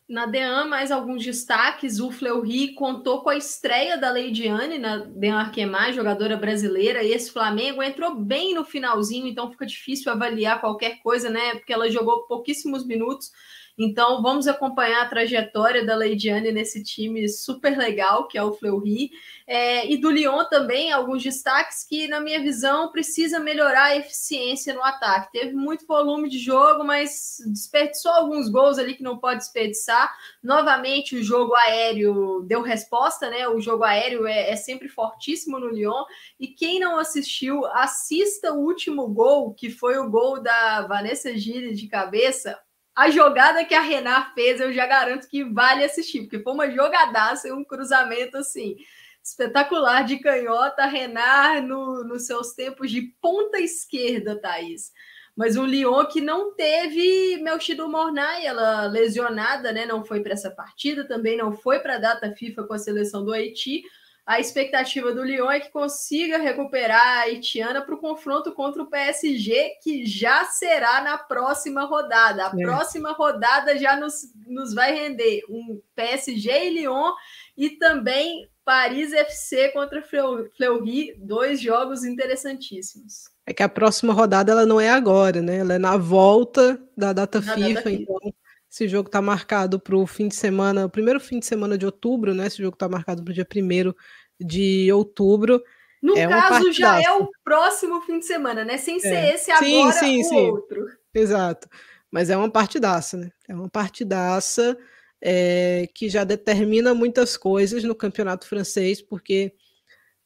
Na DEAN, mais alguns destaques. O Fleury contou com a estreia da Leidiane na DEAN Arquemar, jogadora brasileira. E esse Flamengo entrou bem no finalzinho, então fica difícil avaliar qualquer coisa, né? Porque ela jogou pouquíssimos minutos. Então, vamos acompanhar a trajetória da Leidiane nesse time super legal, que é o Fleury. É, e do Lyon também, alguns destaques que, na minha visão, precisa melhorar a eficiência no ataque. Teve muito volume de jogo, mas desperdiçou alguns gols ali que não pode desperdiçar. Novamente, o jogo aéreo deu resposta, né? O jogo aéreo é, é sempre fortíssimo no Lyon. E quem não assistiu, assista o último gol, que foi o gol da Vanessa Gilles de cabeça a jogada que a Renar fez, eu já garanto que vale assistir, porque foi uma jogadaça e um cruzamento assim espetacular de canhota, Renar no, nos seus tempos de ponta esquerda, Thaís. Mas um Lyon que não teve Melchido Mornay, ela lesionada, né? Não foi para essa partida, também não foi para a data FIFA com a seleção do Haiti, a expectativa do Lyon é que consiga recuperar a haitiana para o confronto contra o PSG, que já será na próxima rodada. A é. próxima rodada já nos, nos vai render um PSG e Lyon e também Paris FC contra Fleury, dois jogos interessantíssimos. É que a próxima rodada ela não é agora, né? Ela é na volta da data na FIFA, data então FIFA. Esse jogo está marcado para o fim de semana, o primeiro fim de semana de outubro, né? Esse jogo está marcado para o dia 1 de outubro. No é caso, já é o próximo fim de semana, né? Sem ser é. esse agora sim, sim, o sim. outro. Exato. Mas é uma partidaça, né? É uma partidaça é, que já determina muitas coisas no campeonato francês, porque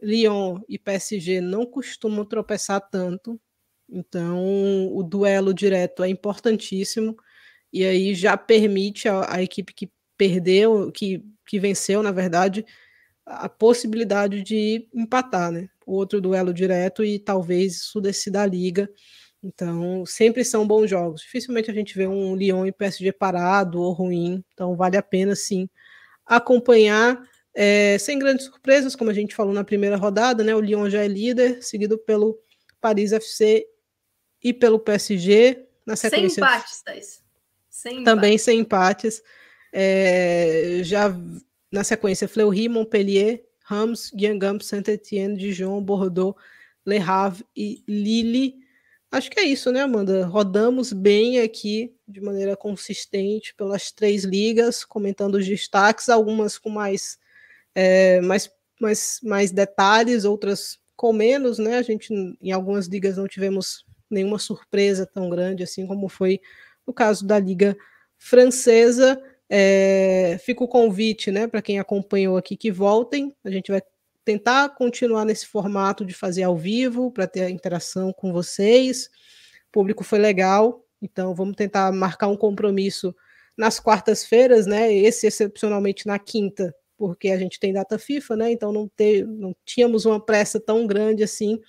Lyon e PSG não costumam tropeçar tanto. Então, o duelo direto é importantíssimo. E aí já permite a, a equipe que perdeu, que, que venceu, na verdade, a possibilidade de empatar, né? O outro duelo direto e talvez isso decida a liga. Então, sempre são bons jogos. Dificilmente a gente vê um Lyon e PSG parado ou ruim. Então, vale a pena sim acompanhar. É, sem grandes surpresas, como a gente falou na primeira rodada, né? O Lyon já é líder, seguido pelo Paris FC e pelo PSG. Na sequência, sem empates, Thais. Sem também empates. sem empates. É, já na sequência, Fleury, Montpellier, Rams, Guingamp, Saint-Étienne, Dijon, Bordeaux, Le Havre e Lille. Acho que é isso, né, Amanda? Rodamos bem aqui de maneira consistente pelas três ligas, comentando os destaques, algumas com mais, é, mais, mais, mais detalhes, outras com menos, né? A gente em algumas ligas não tivemos nenhuma surpresa tão grande assim como foi no caso da Liga Francesa. É, fica o convite, né, para quem acompanhou aqui que voltem. A gente vai tentar continuar nesse formato de fazer ao vivo para ter a interação com vocês. O público foi legal, então vamos tentar marcar um compromisso nas quartas-feiras, né? Esse excepcionalmente na quinta, porque a gente tem data FIFA, né? Então não, ter, não tínhamos uma pressa tão grande assim.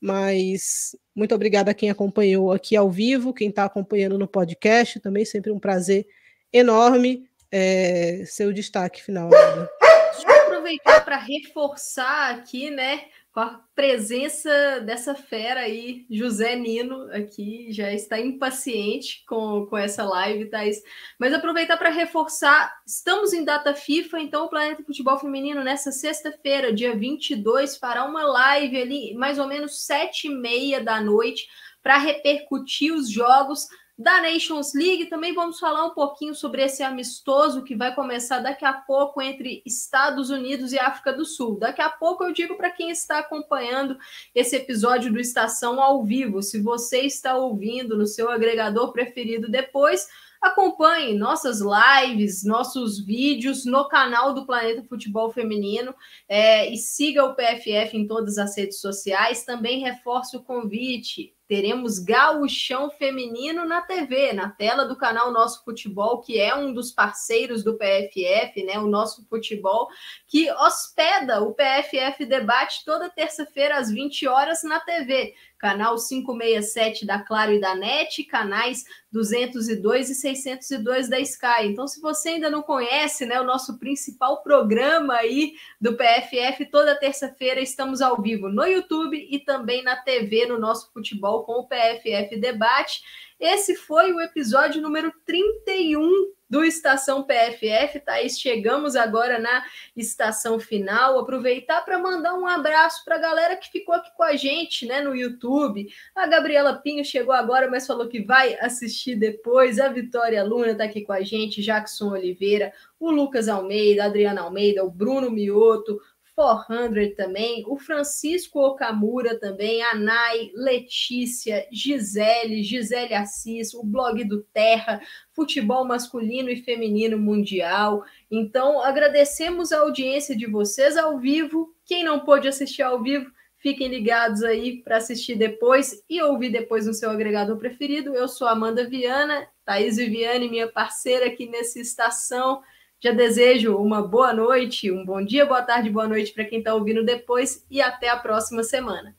Mas muito obrigada a quem acompanhou aqui ao vivo, quem está acompanhando no podcast, também sempre um prazer enorme. É, seu destaque final. Deixa eu aproveitar para reforçar aqui, né? Com a presença dessa fera aí, José Nino, aqui já está impaciente com, com essa live, Thaís. Mas aproveitar para reforçar, estamos em data FIFA, então o Planeta Futebol Feminino, nessa sexta-feira, dia 22, fará uma live ali, mais ou menos sete e meia da noite, para repercutir os jogos da Nations League. Também vamos falar um pouquinho sobre esse amistoso que vai começar daqui a pouco entre Estados Unidos e África do Sul. Daqui a pouco eu digo para quem está acompanhando esse episódio do Estação ao vivo. Se você está ouvindo no seu agregador preferido depois, acompanhe nossas lives, nossos vídeos no canal do Planeta Futebol Feminino é, e siga o PFF em todas as redes sociais. Também reforço o convite teremos Gauchão Feminino na TV, na tela do canal Nosso Futebol, que é um dos parceiros do PFF, né? O Nosso Futebol, que hospeda o PFF Debate toda terça-feira às 20 horas na TV canal 567 da Claro e da NET, canais 202 e 602 da Sky. Então, se você ainda não conhece, né, o nosso principal programa aí do PFF, toda terça-feira estamos ao vivo no YouTube e também na TV no nosso futebol com o PFF Debate. Esse foi o episódio número 31 do Estação PFF, Thaís. Chegamos agora na estação final. Aproveitar para mandar um abraço para a galera que ficou aqui com a gente né, no YouTube. A Gabriela Pinho chegou agora, mas falou que vai assistir depois. A Vitória Luna está aqui com a gente, Jackson Oliveira, o Lucas Almeida, a Adriana Almeida, o Bruno Mioto, 400 também, o Francisco Okamura também, a Nai, Letícia, Gisele, Gisele Assis, o blog do Terra, futebol masculino e feminino mundial. Então, agradecemos a audiência de vocês ao vivo. Quem não pôde assistir ao vivo, fiquem ligados aí para assistir depois e ouvir depois no seu agregador preferido. Eu sou Amanda Viana, Thaís Viviane, minha parceira aqui nessa estação. Já desejo uma boa noite, um bom dia, boa tarde, boa noite para quem está ouvindo depois e até a próxima semana.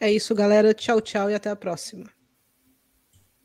É isso, galera. Tchau, tchau e até a próxima.